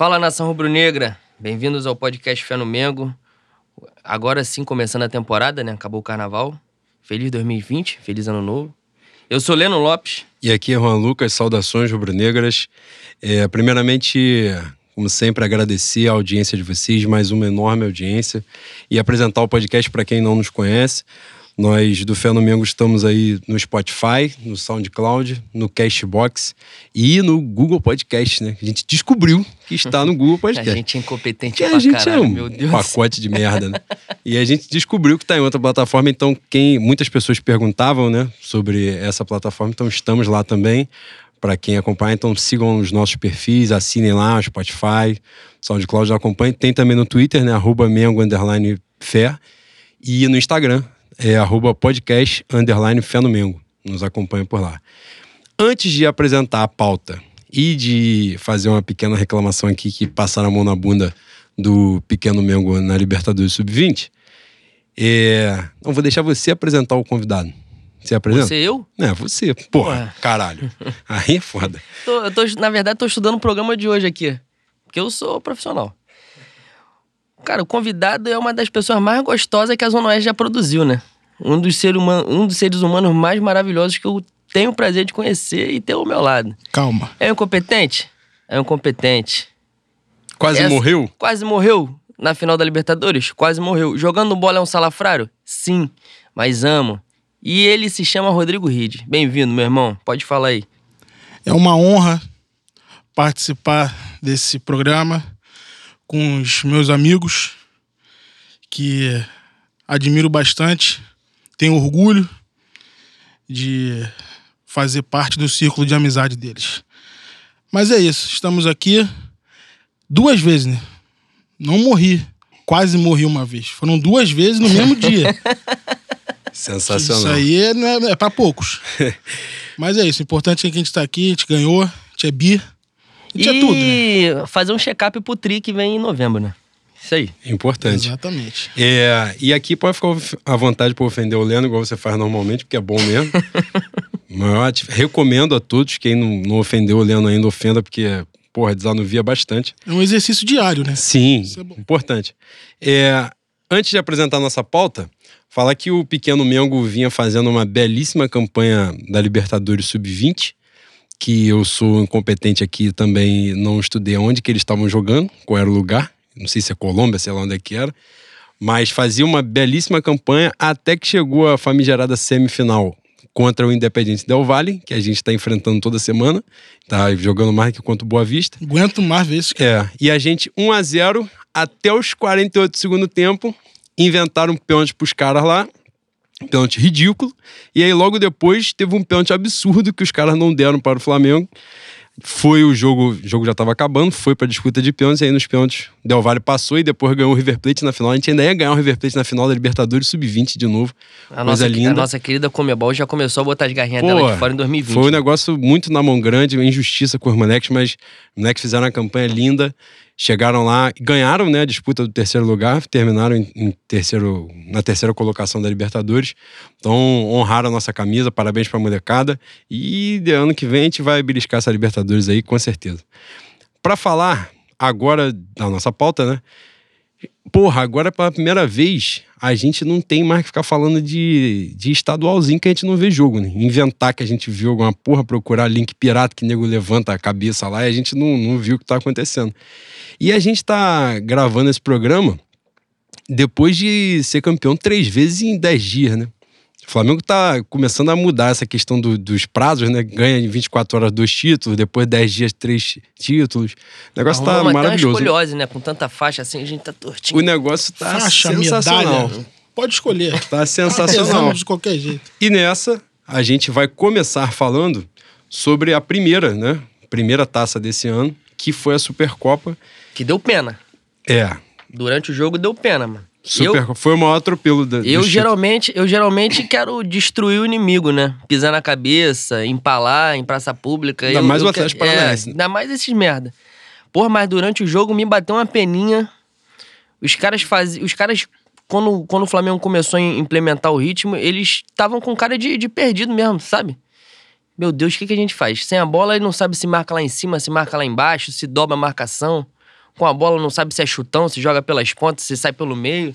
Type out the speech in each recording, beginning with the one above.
Fala nação rubro-negra, bem-vindos ao podcast Fé no Mengo. Agora sim, começando a temporada, né? Acabou o carnaval. Feliz 2020, feliz ano novo. Eu sou Leno Lopes. E aqui é Juan Lucas, saudações rubro-negras. É, primeiramente, como sempre, agradecer a audiência de vocês, mais uma enorme audiência, e apresentar o podcast para quem não nos conhece. Nós do Fenomengo estamos aí no Spotify, no SoundCloud, no Cashbox e no Google Podcast, né? A gente descobriu que está no Google Podcast. a gente é incompetente que pra a gente caralho, é um meu Deus. pacote de merda, né? e a gente descobriu que está em outra plataforma, então quem muitas pessoas perguntavam, né, sobre essa plataforma, então estamos lá também. Para quem acompanha, então sigam os nossos perfis, assinem lá o Spotify, SoundCloud acompanhe. Tem também no Twitter, né, arroba Mengo, underline, fé. E no Instagram, é arroba podcast underline fé no Mengo. Nos acompanha por lá. Antes de apresentar a pauta e de fazer uma pequena reclamação aqui que passaram a mão na bunda do pequeno Mengo na Libertadores Sub-20, é... não vou deixar você apresentar o convidado. Você apresenta? Você eu? É, você. Porra, Ué. caralho. Aí é foda. Tô- eu tô, na verdade, tô estudando o programa de hoje aqui. Porque eu sou profissional. Cara, o convidado é uma das pessoas mais gostosas que a Zona Oeste já produziu, né? Um dos, ser humano, um dos seres humanos mais maravilhosos que eu tenho o prazer de conhecer e ter ao meu lado. Calma. É um incompetente? É um incompetente. Quase Essa- morreu? Quase morreu na final da Libertadores? Quase morreu. Jogando bola é um salafrário? Sim, mas amo. E ele se chama Rodrigo Ride. Bem-vindo, meu irmão. Pode falar aí. É uma honra participar desse programa com os meus amigos que admiro bastante, tenho orgulho de fazer parte do círculo de amizade deles. Mas é isso, estamos aqui duas vezes, né? Não morri, quase morri uma vez. Foram duas vezes no mesmo dia. Sensacional. Isso aí não é, é pra poucos. Mas é isso. O importante é que a gente tá aqui, a gente ganhou, a gente é bi. A gente é tudo, né? E fazer um check-up pro Tri que vem em novembro, né? Isso aí. Importante. Exatamente. É, e aqui pode ficar à vontade para ofender o Leno, igual você faz normalmente, porque é bom mesmo. Mas recomendo a todos, quem não, não ofendeu o Leno ainda, ofenda, porque, porra, desanuvia bastante. É um exercício diário, né? Sim, Isso é bom. importante. É, antes de apresentar a nossa pauta, falar que o Pequeno Mengo vinha fazendo uma belíssima campanha da Libertadores Sub-20, que eu sou incompetente aqui também, não estudei onde que eles estavam jogando, qual era o lugar, não sei se é Colômbia, sei lá onde é que era, mas fazia uma belíssima campanha até que chegou a famigerada semifinal contra o Independente Del Valle, que a gente está enfrentando toda semana, tá jogando mais que contra o Boa Vista. Aguento mais vezes. que- É, e a gente 1 a 0 até os 48 do segundo tempo, inventaram um pênalti pros caras lá, um pênalti ridículo, e aí logo depois teve um pênalti absurdo que os caras não deram para o Flamengo. Foi o jogo, o jogo já estava acabando, foi pra disputa de pênaltis, e aí nos pênaltis Del Valle passou e depois ganhou o River Plate na final. A gente ainda ia ganhar o River Plate na final da Libertadores Sub-20 de novo. A nossa, linda. a nossa querida Comebol já começou a botar as garrinhas dela Pô, de fora em 2020. Foi um negócio muito na mão grande, uma injustiça com os moleques, mas os moleques fizeram uma campanha linda, chegaram lá, ganharam né, a disputa do terceiro lugar, terminaram em, terceiro, na terceira colocação da Libertadores. Então honraram a nossa camisa, parabéns pra molecada. E de ano que vem a gente vai beliscar essa Libertadores aí, com certeza. Pra falar agora da nossa pauta, né? Porra, agora pela primeira vez a gente não tem mais que ficar falando de, de estadualzinho que a gente não vê jogo, né? Inventar que a gente viu alguma porra, procurar link pirata que nego levanta a cabeça lá e a gente não, não viu o que tá acontecendo. E a gente tá gravando esse programa depois de ser campeão três vezes em dez dias, né? O Flamengo tá começando a mudar essa questão do- dos prazos, né? Ganha em 24 horas dois títulos, depois 10 dias três títulos. O negócio tá Arrumamos até uma maravilhoso. escoliose, né? Com tanta faixa assim, a gente tá tortinho. O negócio tá Faixa, sensacional. medalha. Pode escolher. Tá sensacional. De qualquer jeito. E nessa, a gente vai começar falando sobre a primeira, né? Primeira taça desse ano, que foi a Supercopa. Que deu pena. É, Durante o jogo deu pena, mano. Super, Eu, foi o maior atropelo da, eu geralmente, eu geralmente quero destruir o inimigo, né? Pisar na cabeça, empalar em praça pública. Ainda Eu- mais eu o Atlético quero- Paranaense? É, ainda mais esses merda. Porra, mas durante o jogo me bateu uma peninha. Os caras faziam. Os caras, quando, quando o Flamengo começou a implementar o ritmo, eles estavam com cara de, de perdido mesmo, sabe? Meu Deus, o que, que a gente faz? Sem a bola, ele não sabe se marca lá em cima, se marca lá embaixo, se dobra a marcação. Com a bola, não sabe se é chutão, se joga pelas pontas, se sai pelo meio.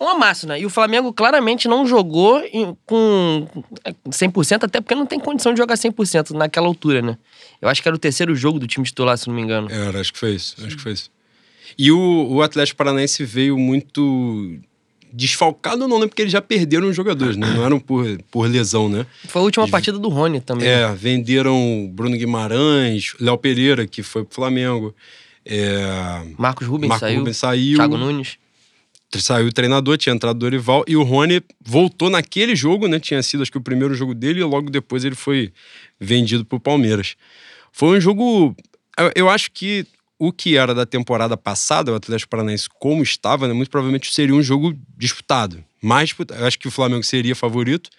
Um amasso, né? E o Flamengo claramente não jogou em- com 100%, até porque não tem condição de jogar 100% naquela altura, né? Eu acho que era o terceiro jogo do time titular, se não me engano. Era, acho que foi isso. Acho que foi isso. E o, o Atlético Paranaense veio muito desfalcado, não, né? Porque eles já perderam os jogadores, né? Não eram por, por lesão, né? Foi a última partida do Rony também. É, venderam Bruno Guimarães, Léo Pereira, que foi pro Flamengo. É, Marcos Rubens saiu. Rubens saiu. Thiago Nunes. Saiu o treinador, tinha entrado o Dorival. E o Rony voltou naquele jogo, né? Tinha sido, acho que, o primeiro jogo dele. E logo depois ele foi vendido pro Palmeiras. Foi um jogo... eu- Eu acho que o que era da temporada passada, o Atlético Paranaense como estava, né, muito provavelmente seria um jogo disputado. Mais disputado. Eu acho que o Flamengo seria favorito,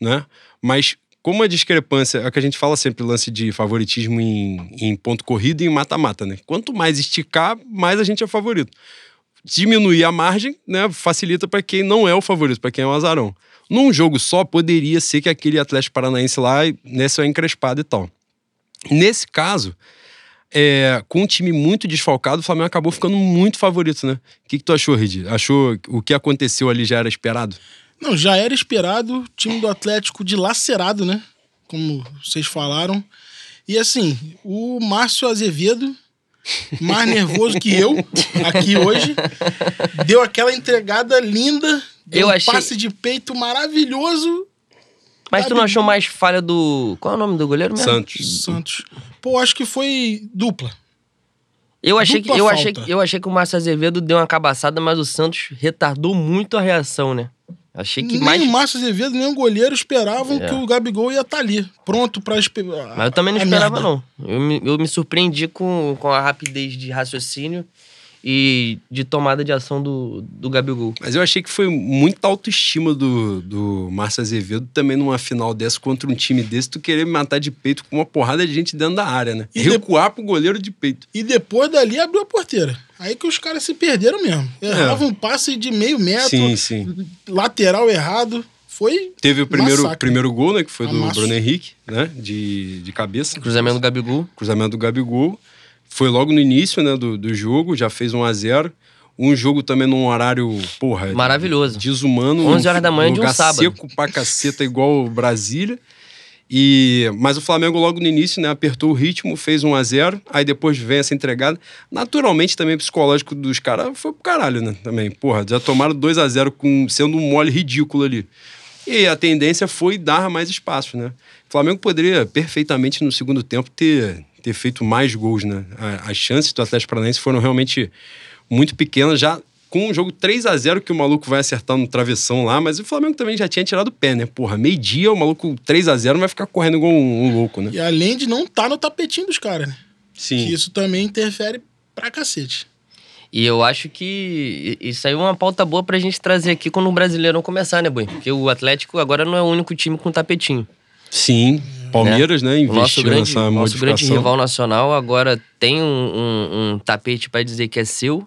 né? Mas como a discrepância, é o que a gente fala sempre, lance de favoritismo em, em ponto corrido e em mata-mata, né? Quanto mais esticar, mais a gente é favorito. Diminuir a margem, né, facilita para quem não é o favorito, para quem é o azarão. Num jogo só, poderia ser que aquele Atlético Paranaense lá, nesse é encrespado e tal. Nesse caso, é, com um time muito desfalcado, o Flamengo acabou ficando muito favorito, né? O que, que tu achou, Ridi? Achou o que aconteceu ali já era esperado? Não, já era esperado o time do Atlético dilacerado, né? Como vocês falaram. E assim, o Márcio Azevedo, mais nervoso que eu, aqui hoje, deu aquela entregada linda, deu Eu um achei- passe de peito maravilhoso. Mas tu não achou mais falha do. Qual é o nome do goleiro mesmo? Santos. Santos. Pô, acho que foi dupla. Eu achei, que, Dupla eu, achei, falta. que- eu achei que o Márcio Azevedo deu uma cabaçada, mas o Santos retardou muito a reação, né? Achei que nem mais. o Márcio Azevedo, nem o goleiro esperavam É. que o Gabigol ia estar ali, pronto pra esperar. Mas eu também não esperava, não. Eu me, eu me surpreendi com, com a rapidez de raciocínio e de tomada de ação do, do Gabigol. Mas eu achei que foi muita autoestima do, do Márcio Azevedo também numa final dessa contra um time desse, tu querer me matar de peito com uma porrada de gente dentro da área, né? E de- Recuar pro goleiro de peito. E depois dali abriu a porteira. Aí que os caras se perderam mesmo. Erravam um passe de meio metro, Sim, sim. lateral errado. Foi. Teve o primeiro, Massacre. primeiro gol, né? Que foi do. Bruno Henrique, né? De, de cabeça. Cruzamento do Gabigol. Cruzamento do Gabigol. Foi logo no início, né? Do, do jogo, já fez 1 a 0 Um jogo também num horário, porra... Maravilhoso. Desumano. 11 horas da manhã de um lugar sábado. seco pra caceta, igual Brasília. E, mas o Flamengo logo no início, né, apertou o ritmo, fez 1 a 0 aí depois vem essa entregada. Naturalmente também o psicológico dos caras foi pro caralho, né, também. Porra, já tomaram 2 a 0 com sendo um mole ridículo ali. E a tendência foi dar mais espaço, né? O Flamengo poderia perfeitamente no segundo tempo ter, ter feito mais gols, né? As chances do Atlético Paranaense foram realmente muito pequenas, já com um jogo 3 a 0 que o maluco vai acertar no travessão lá, mas o Flamengo também já tinha tirado o pé, né? Porra, meio-dia o maluco 3 a 0 vai ficar correndo igual um, um louco, né? E além de não estar no tapetinho dos caras, né? Sim. Que isso também interfere pra cacete. E eu acho que isso aí é uma pauta boa pra gente trazer aqui quando o Brasileirão começar, né, Boi? Porque o Atlético agora não é o único time com tapetinho. Sim. Palmeiras, né? Nosso Investiu grande, nessa nosso grande rival nacional agora tem um, um- um tapete pra dizer que é seu.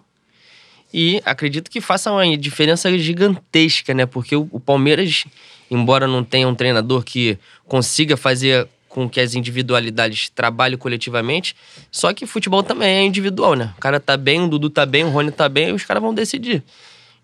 E acredito que faça uma diferença gigantesca, né? Porque o, Palmeiras, embora não tenha um treinador que consiga fazer com que as individualidades trabalhem coletivamente, só que futebol também é individual, né? O cara tá bem, o Dudu tá bem, o Rony tá bem, os caras vão decidir.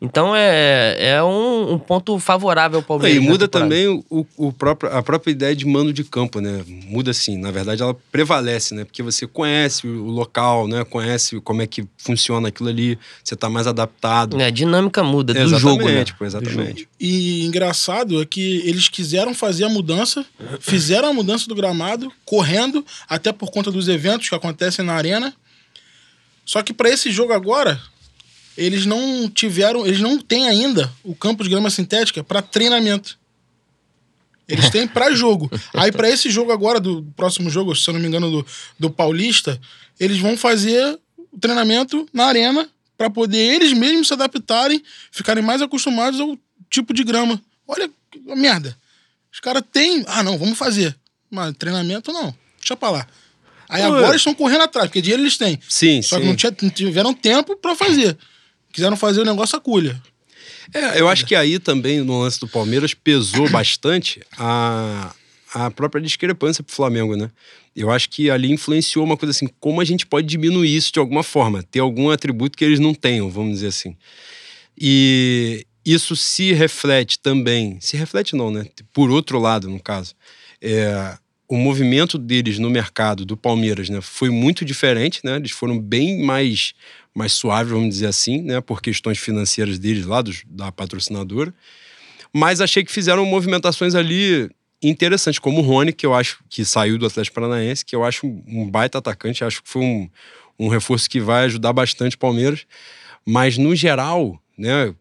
Então é, é um, um ponto favorável ao Palmeiras. E muda também o, o próprio, a própria ideia de mando de campo, né? Muda assim, na verdade ela prevalece, né? Porque você conhece o, local, né? Conhece como é que funciona aquilo ali, você tá mais adaptado. É, a dinâmica muda do exatamente, jogo, né? pô, exatamente. E engraçado é que eles quiseram fazer a mudança, fizeram a mudança do gramado, correndo, até por conta dos eventos que acontecem na arena. Só que para esse jogo agora, eles não tiveram, eles não têm ainda o campo de grama sintética para treinamento. Eles têm para jogo. Aí para esse jogo agora, do próximo jogo, se eu não me engano, do, do Paulista, eles vão fazer o treinamento na arena para poder eles mesmos se adaptarem, ficarem mais acostumados ao tipo de grama. Olha a merda. Os caras têm. Ah, não, vamos fazer. Mas treinamento não. Deixa pra lá. Aí agora eles estão correndo atrás, porque dinheiro eles têm. Sim, Só sim. que não, tinha- não tiveram tempo pra fazer. Quiseram fazer o negócio a culha. É, eu acho que aí também, no lance do Palmeiras, pesou bastante a, a própria discrepância pro Flamengo, né? Eu acho que ali influenciou uma coisa assim, como a gente pode diminuir isso de alguma forma, ter algum atributo que eles não tenham, vamos dizer assim. E isso se reflete também, se reflete não, né? Por outro lado, no caso, é, o movimento deles no mercado do Palmeiras, né, foi muito diferente, né? Eles foram bem mais mais suaves, vamos dizer assim, né, por questões financeiras deles lá dos, da patrocinadora. Mas achei que fizeram movimentações ali interessantes, como o Rony, que eu acho que saiu do Atlético Paranaense, que eu acho um baita atacante, acho que foi um, um reforço que vai ajudar bastante o Palmeiras. Mas no geral, né,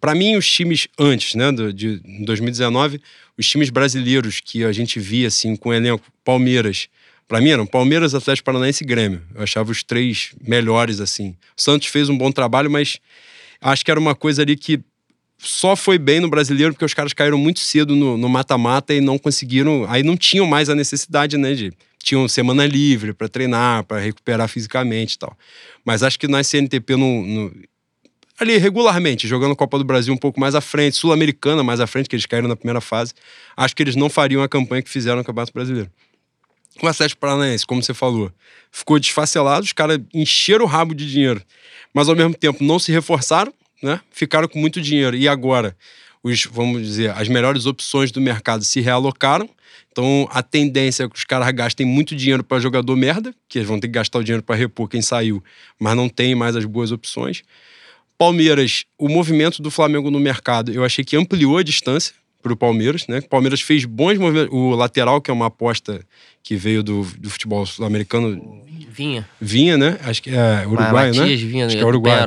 para mim, os times antes, né, de 2019, os times brasileiros que a gente via assim com o elenco Palmeiras, para mim eram Palmeiras, Atlético Paranaense e Grêmio. Eu achava os três melhores assim. O Santos fez um bom trabalho, mas acho que era uma coisa ali que só foi bem no brasileiro porque os caras caíram muito cedo no mata-mata e não conseguiram. Aí não tinham mais a necessidade, né, de tinham semana livre para treinar, para recuperar fisicamente e tal. Mas acho que na CNTP no, no, ali regularmente, jogando Copa do Brasil um pouco mais à frente, Sul-Americana mais à frente, que eles caíram na primeira fase, acho que eles não fariam a campanha que fizeram no Campeonato Brasileiro. O Atlético Paranaense, como você falou, ficou desfacelado, os caras encheram o rabo de dinheiro, mas ao mesmo tempo não se reforçaram, né? Ficaram com muito dinheiro. E agora, os, vamos dizer, as melhores opções do mercado se realocaram. Então a tendência é que os caras gastem muito dinheiro para jogador merda, que eles vão ter que gastar o dinheiro para repor quem saiu, mas não tem mais as boas opções. Palmeiras, o movimento do Flamengo no mercado, eu achei que ampliou a distância para o Palmeiras, né? O Palmeiras fez bons movimentos. O lateral, que é uma aposta que veio do, do futebol sul-americano. Vinha. Vinha, né? Acho que é Uruguai, né? Vinha, Acho que é Uruguai.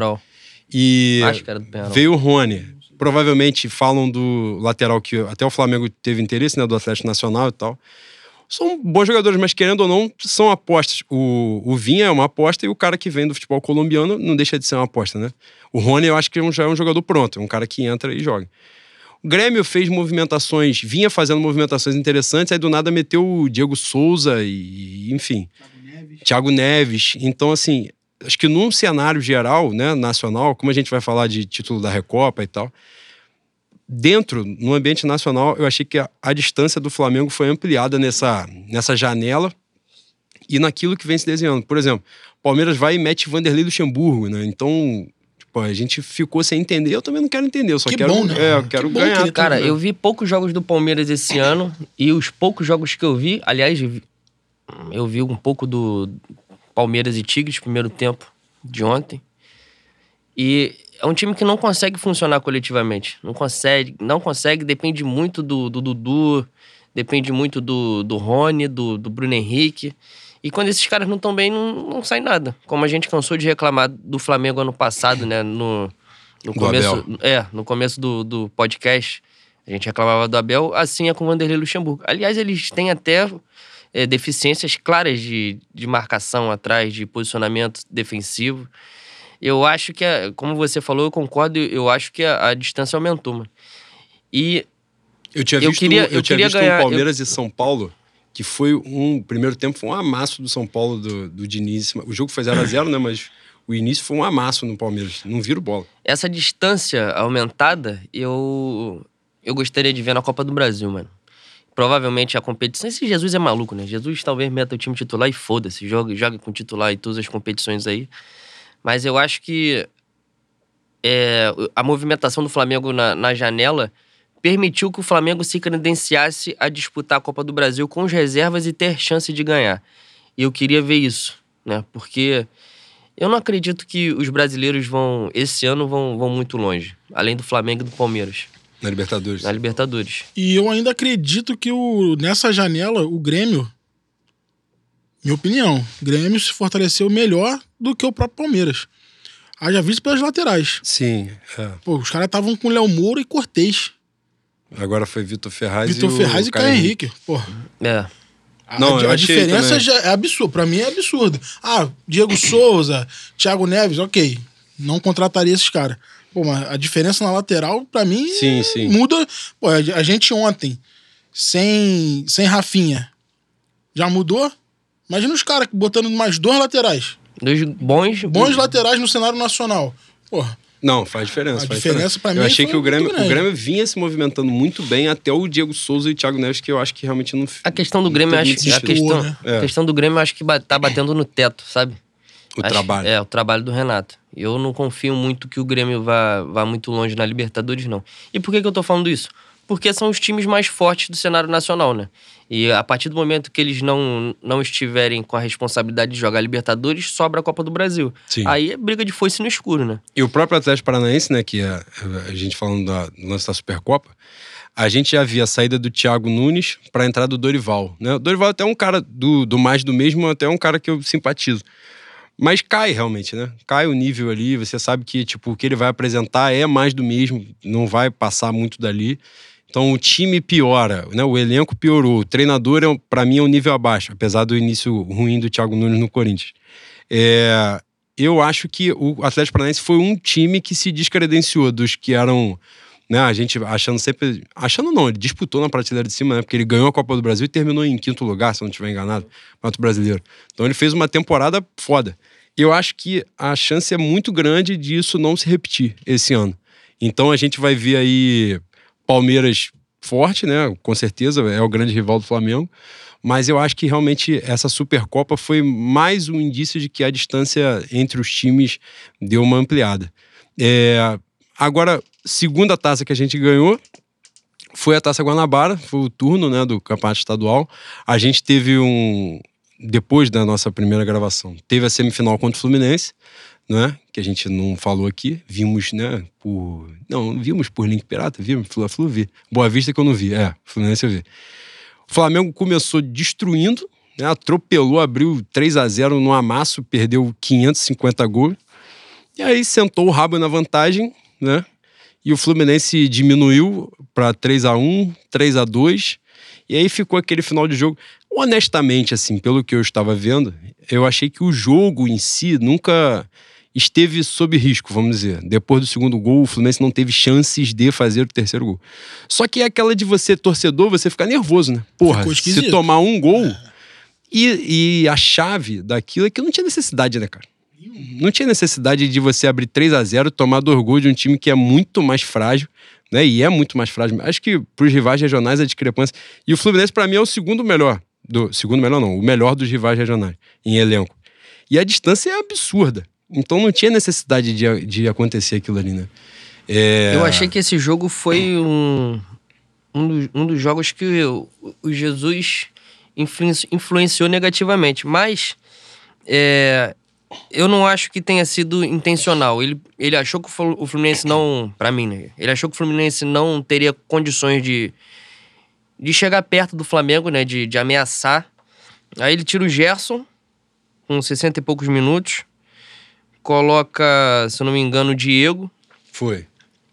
E Acho que era do Penarol. veio o Rony. Provavelmente falam do lateral que até o Flamengo teve interesse, né? Do Atlético Nacional e tal são bons jogadores, mas querendo ou não, são apostas. O, o Vinha é uma aposta e o cara que vem do futebol colombiano não deixa de ser uma aposta, né? O Rony eu acho que já é um jogador pronto, é um cara que entra e joga. O Grêmio fez movimentações, vinha fazendo movimentações interessantes, aí do nada meteu o Diego Souza e, enfim, Thiago Neves. Thiago Neves. Então, assim, acho que num cenário geral, né, nacional, como a gente vai falar de título da Recopa e tal, dentro, no ambiente nacional, eu achei que a, a, distância do Flamengo foi ampliada nessa, nessa janela e naquilo que vem se desenhando. Por exemplo, Palmeiras vai e mete Vanderlei Luxemburgo, né? Então, tipo, a gente ficou sem entender. Eu também não quero entender, eu só que quero, bom, né? é, eu quero que ganhar. Que Cara, eu vi poucos jogos do Palmeiras esse ano e os poucos jogos que eu vi, aliás, eu vi um pouco do Palmeiras e Tigres, primeiro tempo de ontem. E é um time que não consegue funcionar coletivamente. Não consegue, não consegue, depende muito do, do Dudu, depende muito do, do Rony, do, do Bruno Henrique. E quando esses caras não estão bem, não, não sai nada. Como a gente cansou de reclamar do Flamengo ano passado, né? No, no começo. Abel. É, no começo do, do podcast, a gente reclamava do Abel, assim é com o Vanderlei Luxemburgo. Aliás, eles têm até é, deficiências claras de, de marcação atrás, de posicionamento defensivo. Eu acho que, a- como você falou, eu concordo, eu acho que a, a distância aumentou, mano. E Eu tinha Eu visto, queria- eu eu tinha queria visto ganhar- um Palmeiras e São Paulo, que foi um. Primeiro tempo foi um amasso do São Paulo do, do Diniz. O jogo foi 0x0, né? Mas o início foi um amasso no Palmeiras. Não viram bola. essa distância aumentada, eu eu gostaria de ver na Copa do Brasil, mano. Provavelmente a competição. Esse Jesus é maluco, né? Jesus talvez meta o time titular e foda-se, joga, joga com titular em todas as competições aí. Mas eu acho que é, a movimentação do Flamengo na, na janela permitiu que o Flamengo se credenciasse a disputar a Copa do Brasil com as reservas e ter chance de ganhar. E eu queria ver isso, né? Porque eu não acredito que os brasileiros vão, esse ano, vão, vão muito longe. Além do Flamengo e do Palmeiras, Na Libertadores. na Libertadores. E eu ainda acredito que o, nessa janela, o Grêmio, minha opinião, o Grêmio se fortaleceu melhor do que o próprio Palmeiras. Haja visto pelas laterais. Sim. é. Pô, os caras estavam com Léo Moura e Cortez. Agora foi Vitor Ferraz Vitor e o Ferraz e Caio Henrique. Pô, É. a, Não, a- diferença já é absurda. Pra mim é absurdo. Ah, Diego Souza, Thiago Neves, ok. Não contrataria esses caras. Pô, mas a diferença na lateral, pra mim, Sim, sim. muda. Pô, a a gente ontem, sem, sem Rafinha, já mudou? Imagina os caras botando mais dois laterais. Dois bons. Bons laterais no cenário nacional. Porra, Não, faz diferença. A faz diferença pra mim Eu achei foi que o Grêmio, o. Grêmio vinha se movimentando muito bem até o Diego Souza e o Thiago Neves, que eu acho que realmente não. A questão do Grêmio, acho que a questão, né? É. a questão do Grêmio, eu acho que tá batendo no teto, sabe? O Acho- trabalho. É, o trabalho do Renato. Eu não confio muito que o Grêmio vá, vá muito longe na Libertadores, não. E por que, que eu tô falando isso? Porque são os times mais fortes do cenário nacional, né? E a partir do momento que eles não, não estiverem com a responsabilidade de jogar Libertadores, sobra a Copa do Brasil. Sim. Aí é briga de foice no escuro, né? E o próprio Atlético Paranaense, né, que é a gente falando da, do lance da Supercopa, a gente já via a saída do Thiago Nunes para a entrada do Dorival. Né? O Dorival até é um cara do, do mais do mesmo, até é um cara que eu simpatizo. Mas cai realmente, né? Cai o nível ali, você sabe que tipo, o que ele vai apresentar é mais do mesmo, não vai passar muito dali. Então o time piora, né? O elenco piorou, o treinador, é, para mim, é um nível abaixo, apesar do início ruim do Thiago Nunes no Corinthians. É, eu acho que o Atlético Paranaense foi um time que se descredenciou dos que eram, né, a gente achando sempre, achando não, ele disputou na prateleira de cima, né, porque ele ganhou a Copa do Brasil e terminou em quinto lugar, se eu não estiver enganado, Campeonato Brasileiro. Então ele fez uma temporada foda. Eu acho que a chance é muito grande disso não se repetir esse ano. Então a gente vai ver aí Palmeiras forte, né? Com certeza é o grande rival do Flamengo. Mas eu acho que realmente essa Supercopa foi mais um indício de que a distância entre os times deu uma ampliada. É, agora, segunda taça que a gente ganhou foi a Taça Guanabara, foi o turno né, do Campeonato Estadual. A gente teve um. Depois da nossa primeira gravação, teve a semifinal contra o Fluminense, né? Que a gente não falou aqui. Vimos, né? Por. Não, vimos por Link Pirata, vimos, Fla-Flu vi. Boa Vista que eu não vi, é, Fluminense eu vi. O Flamengo começou destruindo, né? atropelou, abriu 3 a 0 no amasso, perdeu 550 gols. E aí sentou o rabo na vantagem, né? E o Fluminense diminuiu para 3 a 1 3 a 2 E aí ficou aquele final de jogo. Honestamente, assim, pelo que eu estava vendo, eu achei que o jogo em si nunca esteve sob risco, vamos dizer. Depois do segundo gol, o Fluminense não teve chances de fazer o terceiro gol. Só que é aquela de você, torcedor, você ficar nervoso, né? Porra, se tomar um gol. E, e a chave daquilo é que não tinha necessidade, né, cara? Não tinha necessidade de você abrir 3 a 0 tomar do orgulho de um time que é muito mais frágil, né? E é muito mais frágil. Acho que pros rivais regionais a discrepância. E o Fluminense, pra mim, é o segundo melhor. Do, segundo melhor, não, o melhor dos rivais regionais em elenco. E a distância é absurda. Então não tinha necessidade de, de acontecer aquilo ali, né? É... Eu achei que esse jogo foi um, um, dos, um dos jogos que o, o Jesus influen- influenciou negativamente. Mas é, eu não acho que tenha sido intencional. Ele, ele achou que o Flu- o Fluminense não. Pra mim, né? Ele achou que o Fluminense não teria condições de, de chegar perto do Flamengo, né? De, de ameaçar. Aí ele tira o Gerson, com 60 e poucos minutos. Coloca, se eu não me engano, o Diego. Foi.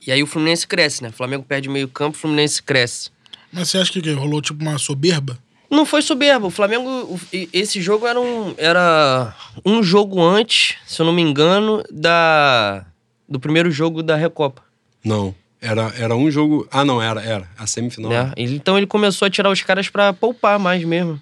E aí o Fluminense cresce, né? O Flamengo perde meio campo, o Fluminense cresce. Mas você acha que rolou tipo uma soberba? Não foi soberbo. O Flamengo, esse jogo era um, era um jogo antes, se eu não me engano, da do primeiro jogo da Recopa. Não. Era, era um jogo. Ah, não, era, era. A semifinal. Né? Ele- Então ele começou a tirar os caras pra poupar mais mesmo.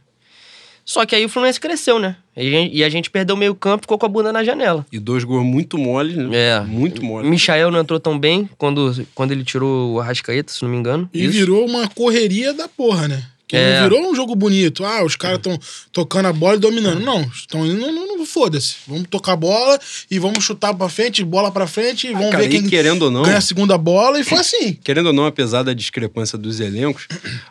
Só que aí o Fluminense cresceu, né? E a gente, perdeu meio campo e ficou com a bunda na janela. E dois gols muito moles, né? É. Muito moles. Michael não entrou tão bem quando, quando ele tirou o Arrascaeta, se não me engano. E Isso. virou uma correria da porra, né? Que É. não virou um jogo bonito. Ah, os caras estão tocando a bola e dominando. Não, estão indo, não, não, não foda-se. Vamos tocar a bola e vamos chutar pra frente, bola pra frente e vamos Cara, ver quem querendo ou não. ganha a segunda bola. E foi assim. Querendo ou não, apesar da discrepância dos elencos,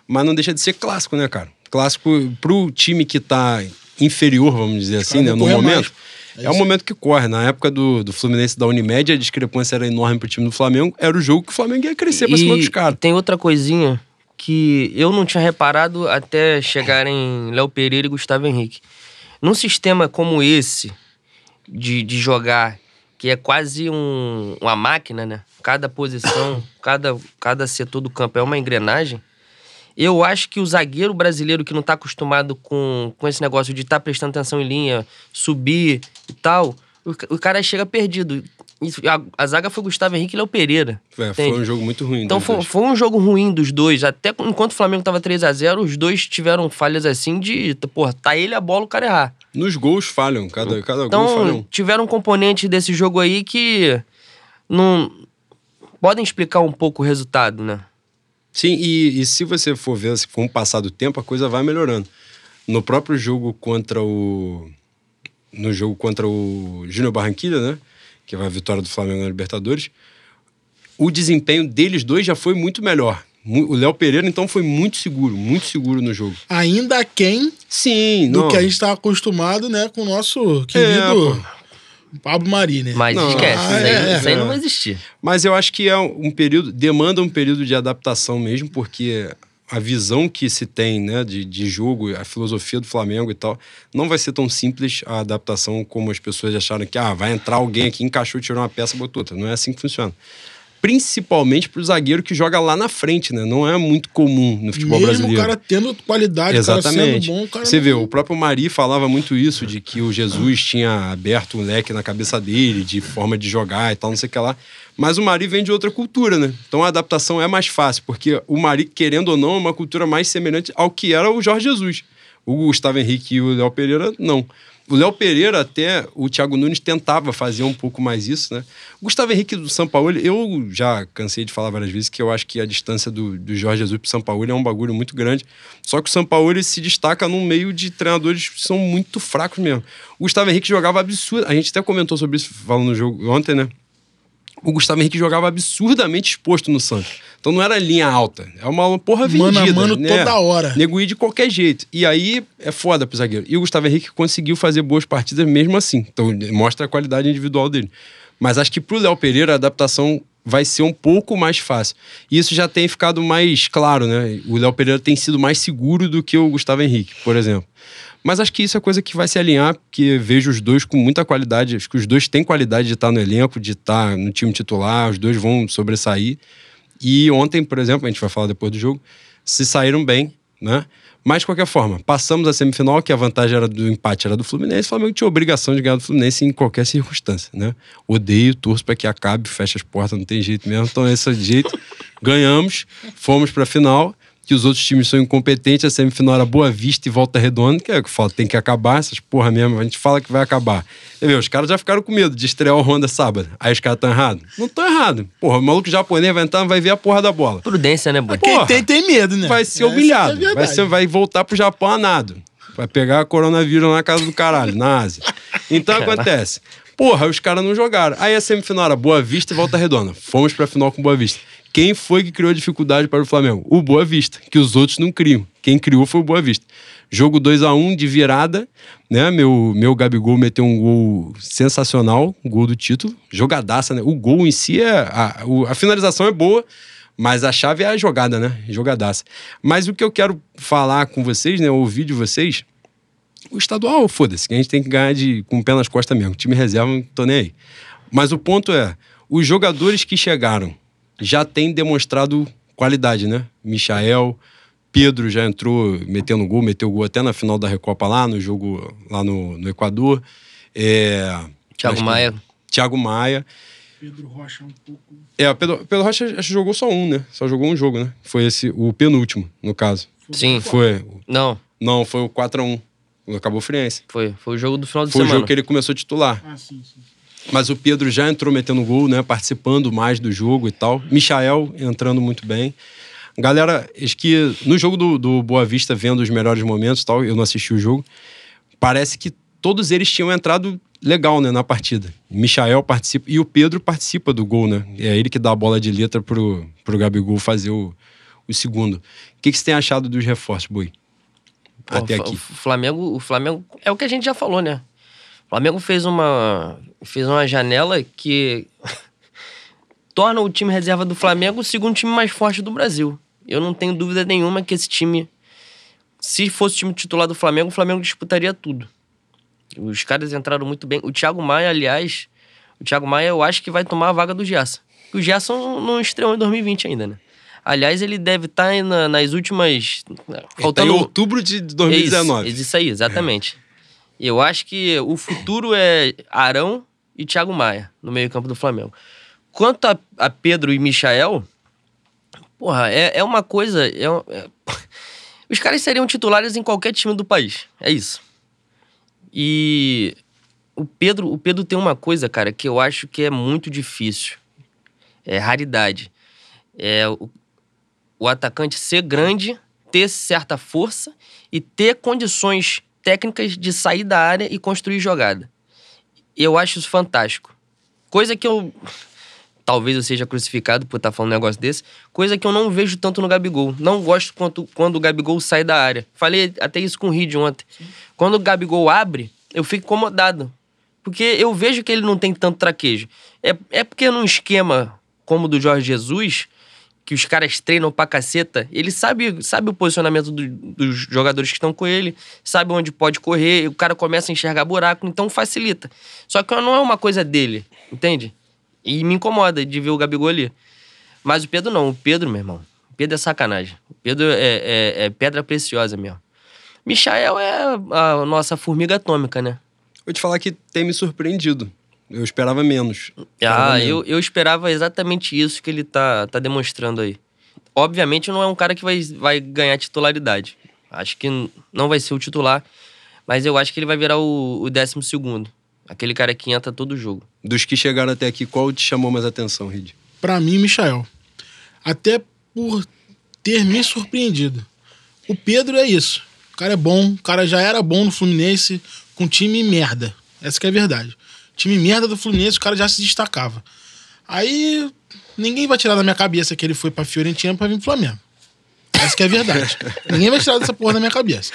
mas não deixa de ser clássico, né, cara? Clássico pro time que tá inferior, vamos dizer assim, né? No momento. mais. É, o momento que corre. Na época do, do Fluminense da Unimed, a discrepância era enorme pro time do Flamengo. Era o jogo que o Flamengo ia crescer pra cima dos caras. tem outra coisinha que eu não tinha reparado até chegarem Léo Pereira e Gustavo Henrique. Num sistema como esse, de, de jogar, que é quase um, uma máquina, né? Cada posição, cada, cada setor do campo é uma engrenagem. Eu acho que o zagueiro brasileiro que não tá acostumado com, com esse negócio de estar prestando atenção em linha, subir e tal, o, o cara chega perdido. A, a zaga foi Gustavo Henrique e Léo Pereira. É, foi um jogo muito ruim. Então foi, foi um jogo ruim dos dois. Até enquanto o Flamengo tava 3 a 0 os dois tiveram falhas assim de, porra, tá ele a bola, o cara errar. Nos gols falham. Cada, cada gol Então um. tiveram um componente desse jogo aí que não podem explicar um pouco o resultado, né? Sim, e, e se você for ver, se com o passar do tempo, a coisa vai melhorando. No próprio jogo contra o. No jogo contra o Júnior Barranquilla, né? Que vai a vitória do Flamengo na Libertadores. O desempenho deles dois já foi muito melhor. O Léo Pereira, então, foi muito seguro, muito seguro no jogo. Ainda aquém Sim, do não. que a gente está acostumado, né, com o nosso É, querido Pablo Mari, né? Mas Não, esquece, ah, isso, aí, é, isso aí é. não vai existir. Mas eu acho que é um período, demanda um período de adaptação mesmo, porque a visão que se tem né, de, de jogo, a filosofia do Flamengo e tal, não vai ser tão simples a adaptação como as pessoas acharam que ah, vai entrar alguém aqui, encaixou, tirou uma peça, botou outra. Não é assim que funciona. Principalmente para o zagueiro que joga lá na frente, né? Não é muito comum no futebol Mesmo brasileiro. o cara tendo qualidade, Exatamente. sendo bom, Você não- vê, o próprio Mari falava muito isso, de que o Jesus tinha aberto um leque na cabeça dele, de forma de jogar e tal, não sei o que lá. Mas o Mari vem de outra cultura, né? Então a adaptação é mais fácil, porque o Mari, querendo ou não, é uma cultura mais semelhante ao que era o Jorge Jesus. O Gustavo Henrique e o Léo Pereira, não. O Léo Pereira, até o Thiago Nunes tentava fazer um pouco mais isso, né? O Gustavo Henrique do São Paulo, eu já cansei de falar várias vezes que eu acho que a distância do, do Jorge Jesus pro São Paulo é um bagulho muito grande. Só que o São Paulo se destaca num meio de treinadores que são muito fracos mesmo. O Gustavo Henrique jogava absurdo. A gente até comentou sobre isso falando no jogo ontem, né? O Gustavo Henrique jogava absurdamente exposto no Santos. Então não era linha alta. É uma porra vendida. Mano a mano né? toda hora. Nego de qualquer jeito. E aí é foda pro zagueiro. E o Gustavo Henrique conseguiu fazer boas partidas mesmo assim. Então mostra a qualidade individual dele. Mas acho que pro Léo Pereira a adaptação vai ser um pouco mais fácil. E isso já tem ficado mais claro, né? O Léo Pereira tem sido mais seguro do que o Gustavo Henrique, por exemplo. Mas acho que isso é coisa que vai se alinhar, porque vejo os dois com muita qualidade. Acho que os dois têm qualidade de estar no elenco, de estar no time titular, os dois vão sobressair. E ontem, por exemplo, a gente vai falar depois do jogo, se saíram bem, né? Mas, de qualquer forma, passamos a semifinal, que a vantagem era do empate, era do Fluminense. O Flamengo tinha obrigação de ganhar do Fluminense em qualquer circunstância, né? Odeio, torço para que acabe, fecha as portas, não tem jeito mesmo. Então, esse é o jeito. Ganhamos, fomos para a final, que os outros times são incompetentes. A semifinal era Boa Vista e Volta Redonda, que é o que fala, tem que acabar, essas porra mesmo. A gente fala que vai acabar. Vê, os caras já ficaram com medo de estrear o Honda sábado. Aí os caras estão errados? Não estão errados. Porra, o maluco japonês vai entrar, vai ver a porra da bola. Prudência, né, Boi? Quem Porra. tem, tem medo, né? Vai ser Essa humilhado. é a vai, ser, vai voltar pro Japão a nado. Vai pegar coronavírus na casa do caralho, na Ásia. Então acontece. Porra, os caras não jogaram. Aí a semifinal era Boa Vista e Volta Redonda. Fomos pra final com Boa Vista. Quem foi que criou dificuldade para o Flamengo? O Boa Vista, que os outros não criam. Quem criou foi o Boa Vista. Jogo 2 a 1 de virada, né? Meu, meu Gabigol meteu um gol sensacional, gol do título. Jogadaça, né? O gol em si é. A, o- a finalização é boa, mas a chave é a jogada, né? Jogadaça. Mas o que eu quero falar com vocês, né? Ouvir de vocês. O estadual, foda-se, que a gente tem que ganhar de, com o pé nas costas mesmo. Time reserva, não tô nem aí. Mas o ponto é: os jogadores que chegaram já têm demonstrado qualidade, né? Michael, Pedro já entrou metendo gol, meteu gol até na final da Recopa lá, no jogo lá no, no Equador. É, Thiago Maia. Thiago Maia. Pedro Rocha é um pouco. É, o Pedro, Pedro Rocha acho que jogou só um, né? Só jogou um jogo, né? Foi esse, o penúltimo, no caso. Sim. Foi. Não, Não, foi o 4x1. Acabou Friense. foi. Foi o jogo do final de Foi o semana. jogo que ele começou a titular. Ah, sim, sim. Mas o Pedro já entrou metendo gol, né? Participando mais do jogo e tal. Michael entrando muito bem. Galera, acho que no jogo do, do Boa Vista, vendo os melhores momentos e tal, eu não assisti o jogo, parece que todos eles tinham entrado legal, né, na partida. Michael participa e o Pedro participa do gol, né? É ele que dá a bola de letra pro, pro Gabigol fazer o, o segundo. O que, que você tem achado dos reforços, Boi? Até o aqui. Flamengo, o Flamengo é o que a gente já falou, né? O Flamengo fez uma fez uma janela que torna o time reserva do Flamengo o segundo time mais forte do Brasil. Eu não tenho dúvida nenhuma que esse time se fosse o time titular do Flamengo, o Flamengo disputaria tudo. Os caras entraram muito bem. O Thiago Maia, aliás, o Thiago Maia eu acho que vai tomar a vaga do Gerson. O Gerson não estreou em 2020 ainda, né? Aliás, ele deve estar na- nas últimas. Ele tá Faltando. em outubro de 2019. É isso, isso aí, exatamente. Eu acho que o futuro é Arão e Thiago Maia no meio-campo do Flamengo. Quanto a, a Pedro e Michael, porra, é, é uma coisa. é é- Os caras seriam titulares em qualquer time do país. É isso. E o Pedro, o Pedro tem uma coisa, cara, que eu acho que é muito difícil. é raridade. É o, o atacante ser grande, ter certa força e ter condições técnicas de sair da área e construir jogada. Eu acho isso fantástico. Coisa que eu. Talvez eu seja crucificado por estar falando um negócio desse. Coisa que eu não vejo tanto no Gabigol. Não gosto quando, quando o Gabigol sai da área. Falei até isso com o Reed ontem. Quando o Gabigol abre, eu fico incomodado. Porque eu vejo que ele não tem tanto traquejo. É, é porque num esquema como o do Jorge Jesus, que os caras treinam pra caceta, ele sabe, sabe o posicionamento do- dos jogadores que estão com ele, sabe onde pode correr, o cara começa a enxergar buraco, então facilita. Só que não é uma coisa dele, entende? E me incomoda de ver o Gabigol ali. Mas o Pedro não, o Pedro, meu irmão, o Pedro é sacanagem. O Pedro é, é- é pedra preciosa mesmo. Michael é a nossa formiga atômica, né? Vou te falar que tem me surpreendido. Eu esperava menos. Esperava Ah, menos. eu, eu esperava exatamente isso que ele tá, tá demonstrando aí. Obviamente não é um cara que vai, vai ganhar titularidade. Acho que não vai ser o titular, mas eu acho que ele vai virar o, o décimo segundo. Aquele cara que entra todo jogo. Dos que chegaram até aqui, qual te chamou mais atenção, Reed? Pra mim, Michael. Até por ter me surpreendido. O Pedro é isso. O cara é bom, o cara já era bom no Fluminense com time merda. Essa que é a verdade. Time merda do Fluminense, o cara já se destacava. Aí ninguém vai tirar da minha cabeça que ele foi pra Fiorentina pra vir pro Flamengo. Essa que é a verdade. ninguém vai tirar dessa porra da minha cabeça.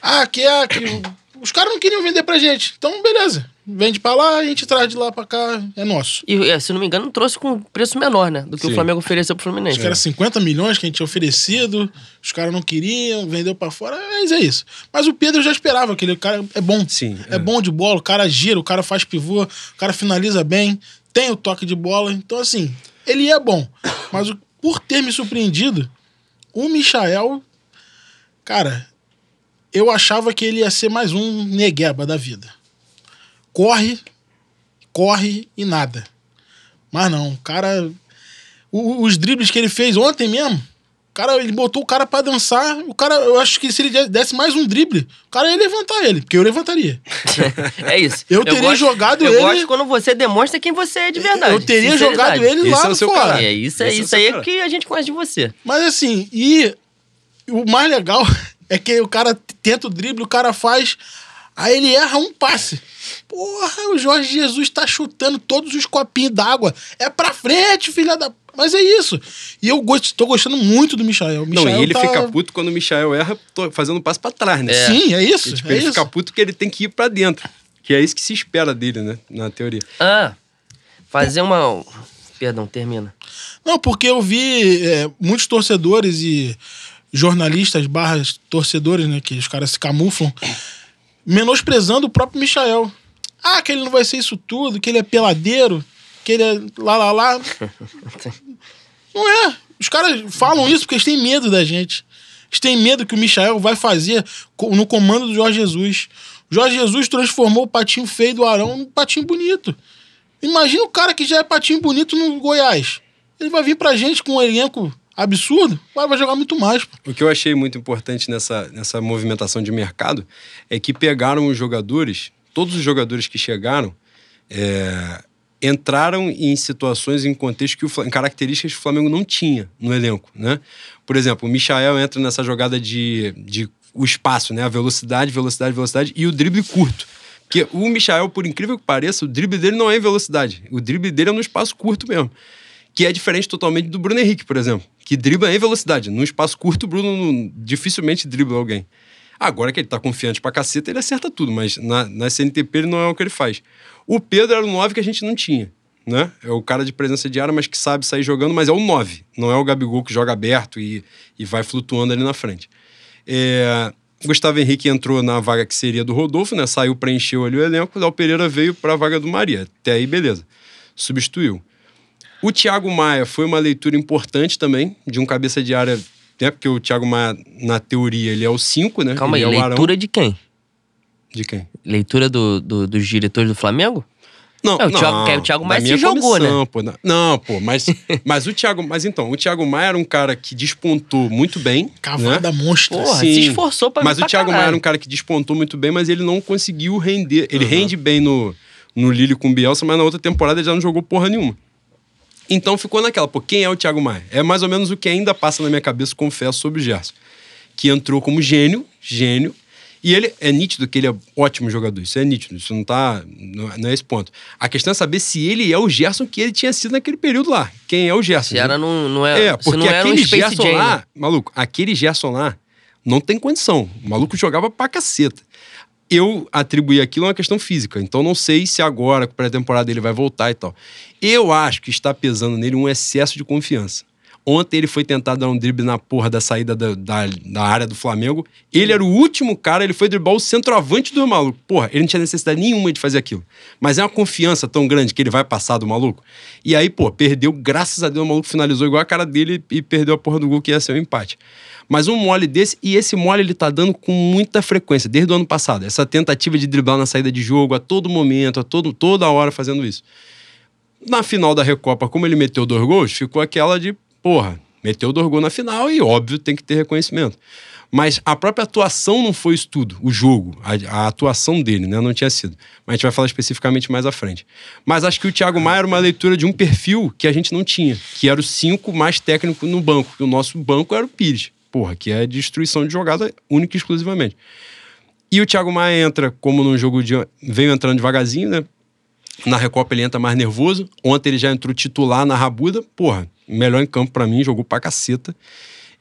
Ah, que é que os caras não queriam vender pra gente. Então, beleza. Vende pra lá, a gente traz de lá pra cá, é nosso. E, eh, se não me engano, trouxe com preço menor, né? Do que o Sim. Flamengo ofereceu pro Fluminense. Acho que era 50 milhões que a gente tinha oferecido, os caras não queriam, vendeu pra fora, mas é isso. Mas o Pedro já esperava que ele, o cara é bom. Sim, É, é. bom de bola, o cara gira, o cara faz pivô, o cara finaliza bem, tem o toque de bola. Então, assim, ele é bom. Mas o- por ter me surpreendido, o Michael, cara, eu achava que ele ia ser mais um negueba da vida. Corre, corre e nada. Mas não, o cara. o- os dribles que ele fez ontem mesmo. O cara, ele botou o cara pra dançar. O cara, eu acho que se ele desse mais um drible, o cara ia levantar ele, porque eu levantaria. É isso. Eu teria jogado eu ele- gosto quando você demonstra quem você é de verdade. Eu teria jogado ele lá é fora. caráter. É isso, é é o isso aí cara. que a gente conhece de você. Mas assim, e o mais legal é que o cara tenta o drible, o cara faz, aí ele erra um passe. Porra, o Jorge Jesus tá chutando todos os copinhos d'água. É pra frente, filha da. Mas é isso. E eu gosto, tô gostando muito do Michael. O Não, Michael e ele tá- fica puto quando o Michael erra tô fazendo um passo pra trás, né? Sim, é isso. E, tipo, é ele isso. fica puto que ele tem que ir pra dentro. Que é isso que se espera dele, né? Na teoria. Ah, fazer uma. Perdão, termina. Não, porque eu vi é, muitos torcedores e jornalistas barras torcedores, né? Que os caras se camuflam, menosprezando o próprio Michael. Ah, que ele não vai ser isso tudo, que ele é peladeiro, que ele é lá, lá, lá. Não é. Os caras falam isso porque eles têm medo da gente. Eles têm medo que o Michael vai fazer no comando do Jorge Jesus. O Jorge Jesus transformou o patinho feio do Arão num patinho bonito. Imagina o cara que já é patinho bonito no Goiás. Ele vai vir pra gente com um elenco absurdo, agora vai jogar muito mais. pô. O que eu achei muito importante nessa, nessa movimentação de mercado é que pegaram os jogadores, todos os jogadores que chegaram, é, entraram em situações, em contextos, que o, em características que o Flamengo não tinha no elenco, né? Por exemplo, o Michael entra nessa jogada de, de o espaço, né? A velocidade, velocidade, velocidade e o drible curto. Porque o Michael, por incrível que pareça, o drible dele não é em velocidade. O drible dele é no espaço curto mesmo. Que é diferente totalmente do Bruno Henrique, por exemplo. Que dribla em velocidade. Num espaço curto, o Bruno dificilmente dribla alguém. Agora que ele tá confiante pra caceta, ele acerta tudo, mas na, na CNTP ele não é o que ele faz. O Pedro era o 9 que a gente não tinha, né? É o cara de presença de área, mas que sabe sair jogando, mas é o 9. Não é o Gabigol que joga aberto e, e vai flutuando ali na frente. É, Gustavo Henrique entrou na vaga que seria do Rodolfo, né? Saiu, preencheu ali o elenco. Léo Pereira veio para a vaga do Maria. Até aí, beleza. Substituiu. O Thiago Maia foi uma leitura importante também, de um cabeça de área, né? Porque o Thiago Maia, na teoria, ele é o 5, né? Calma ele aí, é o Arão. leitura de quem? De quem? Leitura do, do- dos diretores do Flamengo? Não, É, o Thiago- o Thiago Maia se jogou, né? comissão, Pô, não, não, pô, mas, mas o Thiago... Mas então, o Thiago Maia era um cara que despontou muito bem, né? Cavada monstra. Porra, Sim. se esforçou pra Mas o pra Thiago Maia caralho. era um cara que despontou muito bem, mas ele não conseguiu render. Ele rende bem no, no Lille com o Bielsa, mas na outra temporada ele já não jogou porra nenhuma. Então ficou naquela, pô, quem é o Thiago Maia? É mais ou menos o que ainda passa na minha cabeça, confesso, sobre o Gerson. Que entrou como gênio, gênio, e ele é nítido que ele é ótimo jogador. Isso é nítido, isso não tá. Não é esse ponto. A questão é saber se ele é o Gerson que ele tinha sido naquele período lá. Quem é o Gerson? Se era não, não é. É, porque aquele um Gerson Jam, lá, maluco, aquele Gerson lá não tem condição. O maluco jogava pra caceta. Eu atribuí aquilo a uma questão física, então não sei se agora, com a pré-temporada, ele vai voltar e tal. Eu acho que está pesando nele um excesso de confiança. Ontem ele foi tentar dar um drible na porra da saída da, da, da área do Flamengo. Ele era o último cara, ele foi driblar o centroavante do maluco. Porra, ele não tinha necessidade nenhuma de fazer aquilo. Mas é uma confiança tão grande que ele vai passar do maluco. E aí, pô, perdeu, graças a Deus, o maluco finalizou igual a cara dele e perdeu a porra do gol que ia ser um empate. Mas um mole desse, e esse mole ele tá dando com muita frequência, desde o ano passado. Essa tentativa de driblar na saída de jogo a todo momento, a todo, toda hora fazendo isso. Na final da Recopa, como ele meteu dois gols, ficou aquela de, porra, meteu dois gols na final e, óbvio, tem que ter reconhecimento. Mas a própria atuação não foi isso tudo, o jogo, a, a atuação dele, né? Não tinha sido. Mas a gente vai falar especificamente mais à frente. Mas acho que o Thiago Maia era uma leitura de um perfil que a gente não tinha, que era o cinco mais técnico no banco, que o nosso banco era o Pires, porra, que é destruição de jogada única e exclusivamente. E o Thiago Maia entra como num jogo de. veio entrando devagarzinho, né? Na Recopa ele entra mais nervoso. Ontem ele já entrou titular na Rabuda. Porra, melhor em campo pra mim, jogou pra caceta.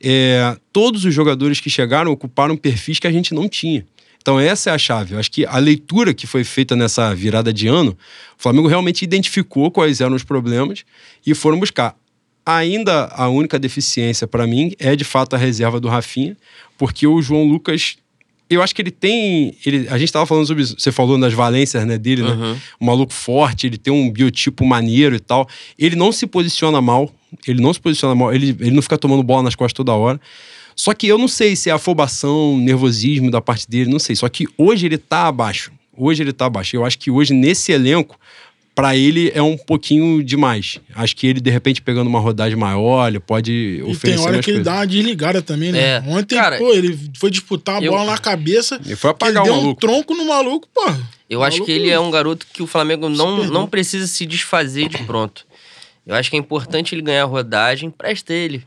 É, todos os jogadores que chegaram ocuparam perfis que a gente não tinha. Então essa é a chave. Eu acho que a leitura que foi feita nessa virada de ano, o Flamengo realmente identificou quais eram os problemas e foram buscar. Ainda a única deficiência para mim é de fato a reserva do Rafinha, porque o João Lucas eu acho que ele tem. Ele, a gente estava falando sobre. Você falou das valências né, dele, né? Uhum. Um maluco forte, ele tem um biotipo maneiro e tal. Ele não se posiciona mal. Ele não se posiciona mal. Ele, ele não fica tomando bola nas costas toda hora. Só que eu não sei se é afobação, nervosismo da parte dele, não sei. Só que hoje ele tá abaixo. Hoje ele tá abaixo. Eu acho que hoje, nesse elenco, para ele é um pouquinho demais. Acho que ele, de repente, pegando uma rodagem maior, ele pode E oferecer tem hora mais que ele dá uma desligada também, né? É. Ontem, Cara, pô, ele foi disputar a eu- bola na cabeça. Ele foi apagar ele o deu um maluco. tronco no maluco, pô. Eu acho que ele é um garoto que o Flamengo não, não precisa se desfazer de pronto. Eu acho que é importante ele ganhar rodagem, presta ele.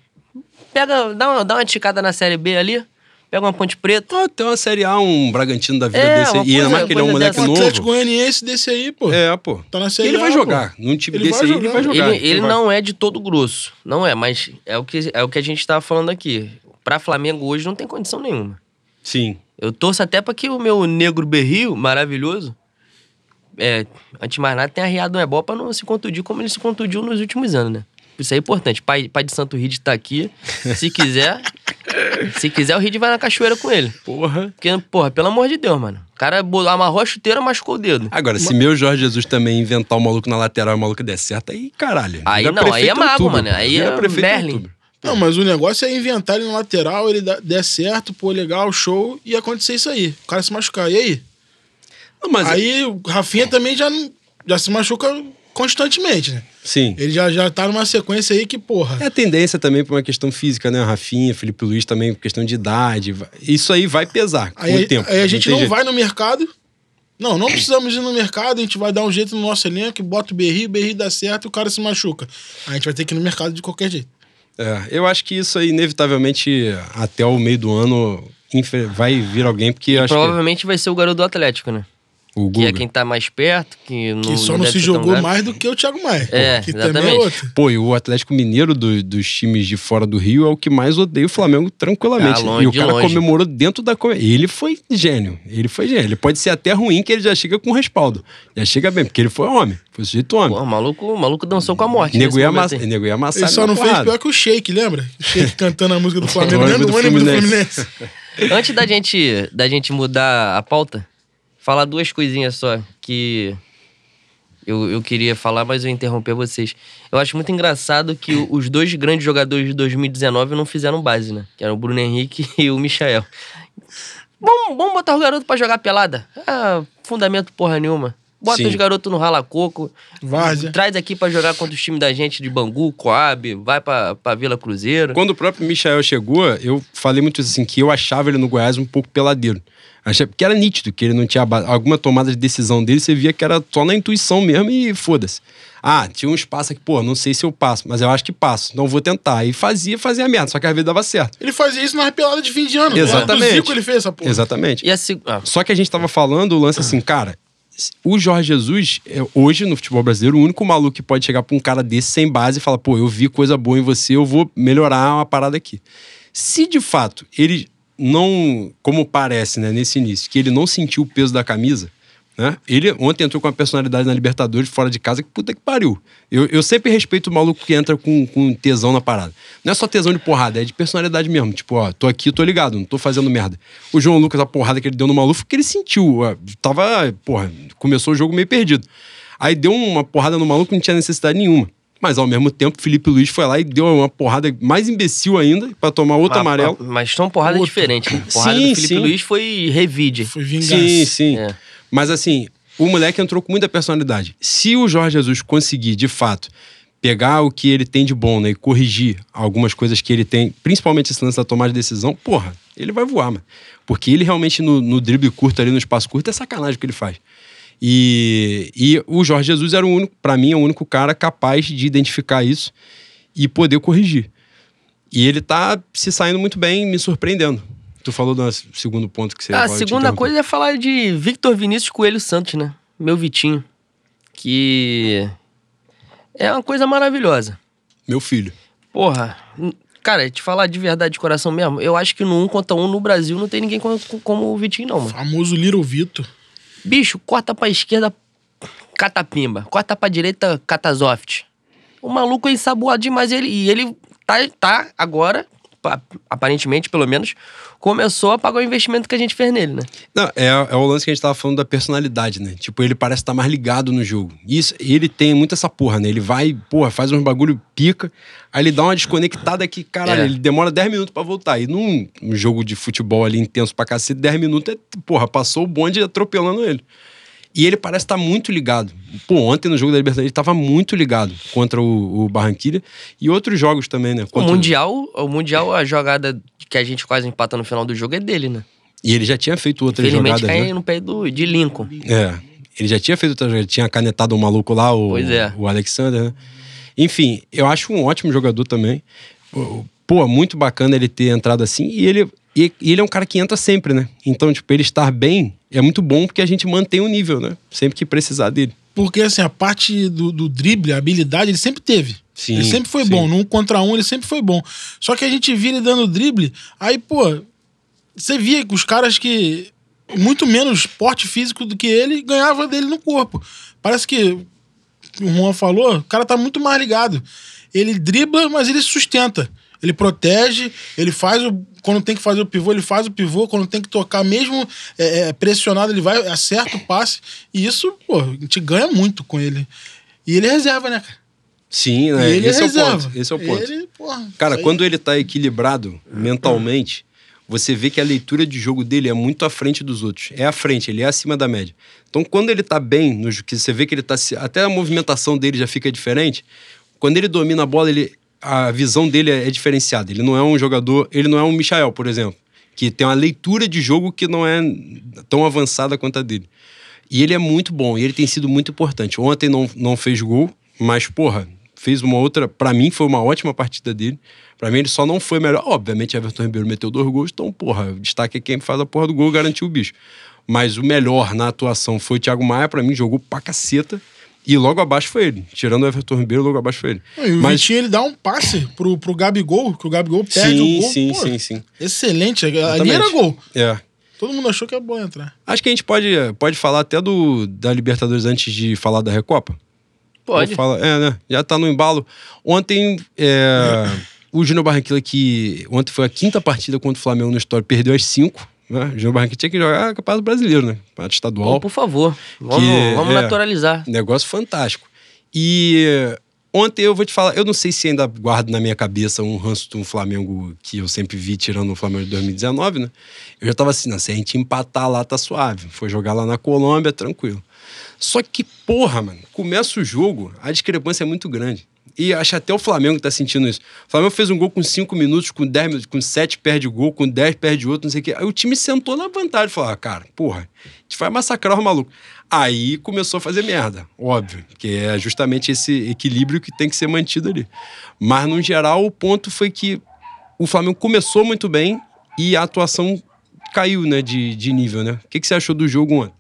Pega, dá uma, dá uma ticada na Série B ali, pega uma ponte preta. Ah, tem uma Série A, um Bragantino da vida É, desse. uma E ainda mais que ele é um moleque dessa. O Atlético novo. Goianiense desse aí, pô. É, pô. Tá na Série ele vai A, pô. jogar. Num time Ele desse vai aí, ele vai jogar. Ele, ele vai. não é de todo grosso. Não é, mas é o que, é o que a gente tava falando aqui. Pra Flamengo hoje não tem condição nenhuma. Sim. Eu torço até pra que o meu negro berril, maravilhoso, é, antes de mais nada, tenha arriado um ebó pra não se contundir como ele se contundiu nos últimos anos, né? Isso é importante. Pai, pai de Santo Ride tá aqui. Se quiser, se quiser, o Ride vai na cachoeira com ele. Porra. Porque, porra, pelo amor de Deus, mano. O cara amarrou a chuteira, machucou o dedo. Agora, se meu Jorge Jesus também inventar o maluco na lateral e o maluco der certo, aí caralho. Aí Vira não, aí é mago, mano. Aí é em Merlin. Não, mas o negócio é inventar ele no lateral, ele der certo, pô, legal, show, e acontecer isso aí. O cara se machucar. E aí? Não, mas aí o Rafinha também já, já se machuca constantemente, né? Sim. Ele já, já tá numa sequência aí que, porra. É a tendência também pra uma questão física, né? Rafinha, Felipe Luiz também, questão de idade. Isso aí vai pesar com Aí, o tempo. aí a gente não jeito. vai no mercado. Não, não precisamos ir no mercado, a gente vai dar um jeito no nosso elenco, bota o Berri, o Berri dá certo e o cara se machuca. A gente vai ter que ir no mercado de qualquer jeito. É, eu acho que isso aí, inevitavelmente, até o meio do ano, vai vir alguém, porque acho Provavelmente vai ser o garoto do Atlético, né? Que o Que é quem tá mais perto, que não. Que só não, deve se jogou mais do que o Thiago Maia. É, que também é exatamente. outro. Pô, e o Atlético Mineiro do- dos times de fora do Rio é o que mais odeia o Flamengo tranquilamente. Ah, longe, e o cara longe. comemorou dentro da. Ele foi gênio. Ele foi gênio. Ele pode ser até ruim, que ele já chega com respaldo. Já chega bem, porque ele foi homem. Foi sujeito homem. Pô, o maluco, o maluco dançou com a morte. Nego nesse ia, amassa, nego ia amassar Ele só não fez porrada. pior que o Sheik, lembra? O Sheik cantando a música do Flamengo O dentro ônibus do do. Fluminense. Antes da gente, da gente mudar a pauta, falar duas coisinhas só que eu, eu queria falar, mas eu interromper vocês. Eu acho muito engraçado que os dois grandes jogadores de 2019 não fizeram base, né? Que eram o Bruno Henrique e o Michael. Vamos, vamos botar o garoto pra jogar pelada. Ah, fundamento porra nenhuma. Bota Sim. os garotos no rala-coco. Traz aqui pra jogar contra os times da gente de Bangu, Coab, vai pra, pra Vila Cruzeiro. Quando o próprio Michael chegou, eu falei muito assim, que eu achava ele no Goiás um pouco peladeiro. Achei, porque era nítido que ele não tinha alguma tomada de decisão dele, você via que era só na intuição mesmo e foda-se. Ah, tinha um espaço aqui, pô, não sei se eu passo, mas eu acho que passo. Não vou tentar. E fazia, fazia merda, só que às vezes dava certo. Ele fazia isso na pelada de fim de ano. Exatamente. No Zico ele fez essa porra. Exatamente. E a seg- ah, Só que a gente tava falando o lance assim, cara, o Jorge Jesus, é, hoje no futebol brasileiro, o único maluco que pode chegar pra um cara desse sem base e falar, pô, eu vi coisa boa em você, eu vou melhorar uma parada aqui. Se de fato ele não, como parece, né, nesse início, que ele não sentiu o peso da camisa, né? Ele ontem entrou com uma personalidade na Libertadores fora de casa que puta que pariu. Eu, eu sempre respeito o maluco que entra com, com tesão na parada. Não é só tesão de porrada, é de personalidade mesmo. Tipo, ó, tô aqui, tô ligado, não tô fazendo merda. O João Lucas, a porrada que ele deu no maluco, foi que ele sentiu. ó, tava, porra, começou o jogo meio perdido. Aí deu uma porrada no maluco, não tinha necessidade nenhuma. Mas ao mesmo tempo, Felipe Luiz foi lá e deu uma porrada mais imbecil ainda pra tomar outro ah, amarelo. Mas são porradas Outro. diferentes. né? Porrada Sim, do Felipe sim. Luiz foi revide. Foi vingança. Sim, sim. É. Mas assim, o moleque entrou com muita personalidade. Se o Jorge Jesus conseguir, de fato, pegar o que ele tem de bom, né, e corrigir algumas coisas que ele tem, principalmente esse lance da tomada de decisão, porra, ele vai voar, mano. Porque ele realmente no, no drible curto ali, no espaço curto, é sacanagem o que ele faz. E, e o Jorge Jesus era o único, para mim, é o único cara capaz de identificar isso e poder corrigir. E ele tá se saindo muito bem, me surpreendendo. Tu falou do segundo ponto que você Ah, a segunda coisa é falar de Victor Vinícius Coelho Santos, né? Meu Vitinho. Que é uma coisa maravilhosa. Meu filho. Porra, cara, te falar de verdade, de coração mesmo, eu acho que no um contra um no Brasil não tem ninguém como, como o Vitinho, não, mano. Famoso Little Vitor. Bicho, corta pra esquerda, catapimba. Corta pra direita, catasoft. O maluco é ensaboado demais. Ele, e ele tá, tá agora, aparentemente, pelo menos, começou a pagar o investimento que a gente fez nele, né? Não, é, é o lance que a gente tava falando da personalidade, né? Tipo, ele parece estar mais ligado no jogo. Isso, ele tem muito essa porra, né? Ele vai, porra, faz uns bagulho pica, aí ele dá uma desconectada que, caralho, É. ele demora 10 minutos pra voltar. E num, num jogo de futebol ali intenso pra cacete, 10 minutos é, porra, passou o bonde atropelando ele. E ele parece estar muito ligado. Pô, ontem no jogo da Libertadores ele tava muito ligado contra o, o Barranquilla e outros jogos também, né? O Contra- Mundial, o Mundial, a jogada que a gente quase empata no final do jogo é dele, né? E ele já tinha feito outras Infelizmente jogadas, cai né? no pé do, de Lincoln. É. Ele já tinha feito outra jogada, tinha canetado o maluco lá, o, é. o Alexander, né? Enfim, eu acho um ótimo jogador também. Pô, muito bacana ele ter entrado assim. E ele, e, e ele é um cara que entra sempre, né? Então, tipo, ele estar bem é muito bom porque a gente mantém o nível, né? Sempre que precisar dele. Porque, assim, a parte do, do drible, a habilidade, ele sempre teve. Sim, ele sempre foi sim. bom. Num contra um, ele sempre foi bom. Só que a gente via ele dando drible, aí, pô, você via que os caras que. Muito menos porte físico do que ele ganhava dele no corpo. Parece que o Juan falou, o cara tá muito mais ligado. Ele dribla, mas ele sustenta. Ele protege, ele faz o. Quando tem que fazer o pivô, ele faz o pivô. Quando tem que tocar, mesmo é, é, pressionado, ele vai, acerta o passe. E isso, pô, a gente ganha muito com ele. E ele é reserva, né, cara? Sim, né? ele esse é é o reserva. ponto. Esse é o ponto. Ele, porra, Cara, aí- quando ele tá equilibrado mentalmente, você vê que a leitura de jogo dele é muito à frente dos outros. É à frente, ele é acima da média. Então, quando ele tá bem, no, que você vê que ele tá. Até a movimentação dele já fica diferente. Quando ele domina a bola, ele, a visão dele é, é diferenciada. Ele não é um jogador. Ele não é um Michael, por exemplo, que tem uma leitura de jogo que não é tão avançada quanto a dele. E ele é muito bom, e ele tem sido muito importante. Ontem não, não fez gol, mas, porra, fez uma outra. Pra mim, foi uma ótima partida dele. Pra mim, ele só não foi melhor. Obviamente, Everton Ribeiro meteu dois gols, então, porra, destaque é quem faz a porra do gol garantiu o bicho. Mas o melhor na atuação foi o Thiago Maia, pra mim, jogou pra caceta. E logo abaixo foi ele. Tirando o Everton Ribeiro, logo abaixo foi ele. E o Mas Vitinho, ele dá um passe pro, pro Gabigol, que o Gabigol perde sim, o gol. sim, pô, sim, sim. Excelente. Ali era gol. É. Todo mundo achou que era bom entrar. Acho que a gente pode, pode falar até do, da Libertadores antes de falar da Recopa. Pode. Ou fala- é, né? Já tá no embalo. Ontem, é, o Júnior Barranquilla, que ontem foi a quinta partida contra o Flamengo no história, perdeu as cinco. Né? O Júnior Barranquilla tinha que jogar a Campeonato Brasileiro, né? Campeonato estadual. Pô, por favor, vamos, Que- vamos é. naturalizar. Negócio fantástico. E eh, ontem eu vou te falar, eu não sei se ainda guardo na minha cabeça um ranço do Flamengo que eu sempre vi tirando o Flamengo de 2019, né? Eu já tava assim, não, se a gente empatar lá, tá suave. Foi jogar lá na Colômbia, tranquilo. Só que, porra, mano, começa o jogo, a discrepância é muito grande. E acho até o Flamengo tá sentindo isso. O Flamengo fez um gol com 5 minutos, com 10 minutos, com 7 perde gol, com 10 perde outro, não sei o quê. Aí o time sentou na vantagem. Falou, ah, cara, porra, a gente vai massacrar o maluco. Aí começou a fazer merda, óbvio, que é justamente esse equilíbrio que tem que ser mantido ali. Mas, no geral, o ponto foi que o Flamengo começou muito bem e a atuação caiu, né, de, de nível, né? O que, que você achou do jogo ontem?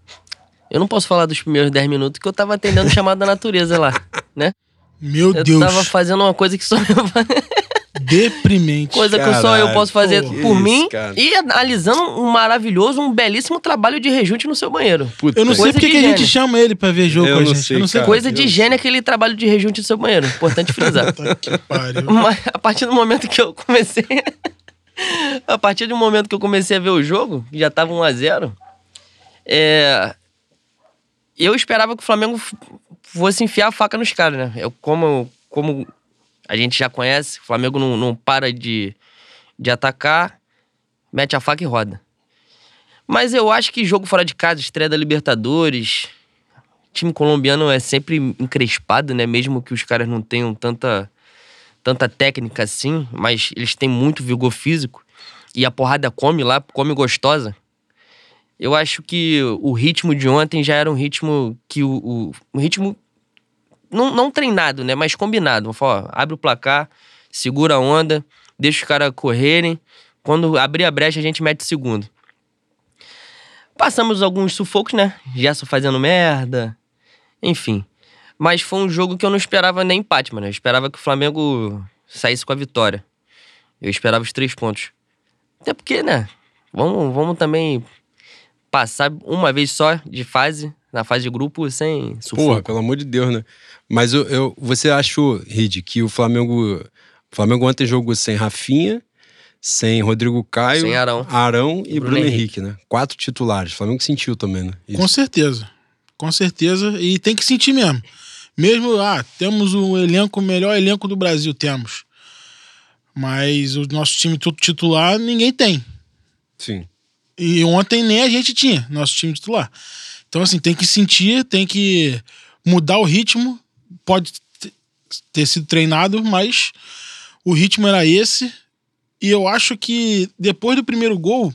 Eu não posso falar dos primeiros 10 minutos que eu tava atendendo o chamado da natureza lá, né? Meu Eu Deus. tava fazendo uma coisa que só eu, Deprimente. coisa que só eu Caralho, posso fazer pô, por isso, mim cara. e analisando um maravilhoso, um belíssimo trabalho de rejunte no seu banheiro. Puta, Eu não sei porque que a gente chama ele pra ver jogo Eu com a não gente. sei, eu não sei cara. Coisa eu de gênio aquele trabalho de rejunte no seu banheiro. Importante frisar. Puta que pariu. Mas a partir do momento que eu comecei. a partir do momento que eu comecei a ver o jogo, que já tava 1x0, é, eu esperava que o Flamengo fosse enfiar a faca nos caras, né? Eu, como, como a gente já conhece, o Flamengo não, não para de, de atacar, mete a faca e roda. Mas eu acho que jogo fora de casa, estreia da Libertadores, time colombiano é sempre encrespado, né? Mesmo que os caras não tenham tanta tanta técnica assim, mas eles têm muito vigor físico e a porrada come lá, come gostosa. Eu acho que o ritmo de ontem já era um ritmo que o, o, um ritmo não, não treinado, né, mas combinado. Vamos falar, ó, abre o placar, segura a onda, deixa os caras correrem. Quando abrir a brecha, a gente mete o segundo. Passamos alguns sufocos, né? Gerson fazendo merda, enfim. Mas foi um jogo que eu não esperava nem empate, mano. Eu esperava que o Flamengo saísse com a vitória. Eu esperava os três pontos. Até porque, né? Vamos, vamos também passar uma vez só de fase, na fase de grupo, sem sufoco. Porra, pelo amor de Deus, né? Mas eu, eu- você achou, Rid, que o Flamengo. O Flamengo ontem jogou sem Rafinha, sem Rodrigo Caio, Sem Arão. e, Bruno, Henrique. né? Quatro titulares. O Flamengo sentiu também, né? Isso. Com certeza. Com certeza. E tem que sentir mesmo. Mesmo, ah, temos o elenco, o melhor elenco do Brasil, temos. Mas o nosso time todo titular, ninguém tem. Sim. E ontem nem a gente tinha, nosso time titular. Então, assim, tem que sentir, tem que mudar o ritmo. Pode ter sido treinado, mas o ritmo era esse. E eu acho que depois do primeiro gol,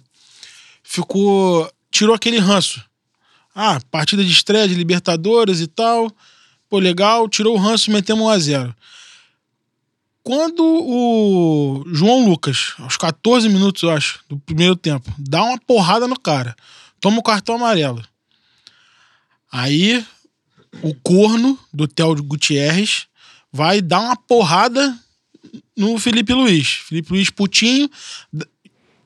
ficou. tirou aquele ranço. Ah, partida de estreia de Libertadores e tal. Pô, legal, tirou o ranço e metemos 1 a 0 Quando o João Lucas, aos 14 minutos, eu acho, do primeiro tempo, dá uma porrada no cara, toma o cartão amarelo. Aí o corno do Theo Gutierrez vai dar uma porrada no Felipe Luiz. Felipe Luiz putinho,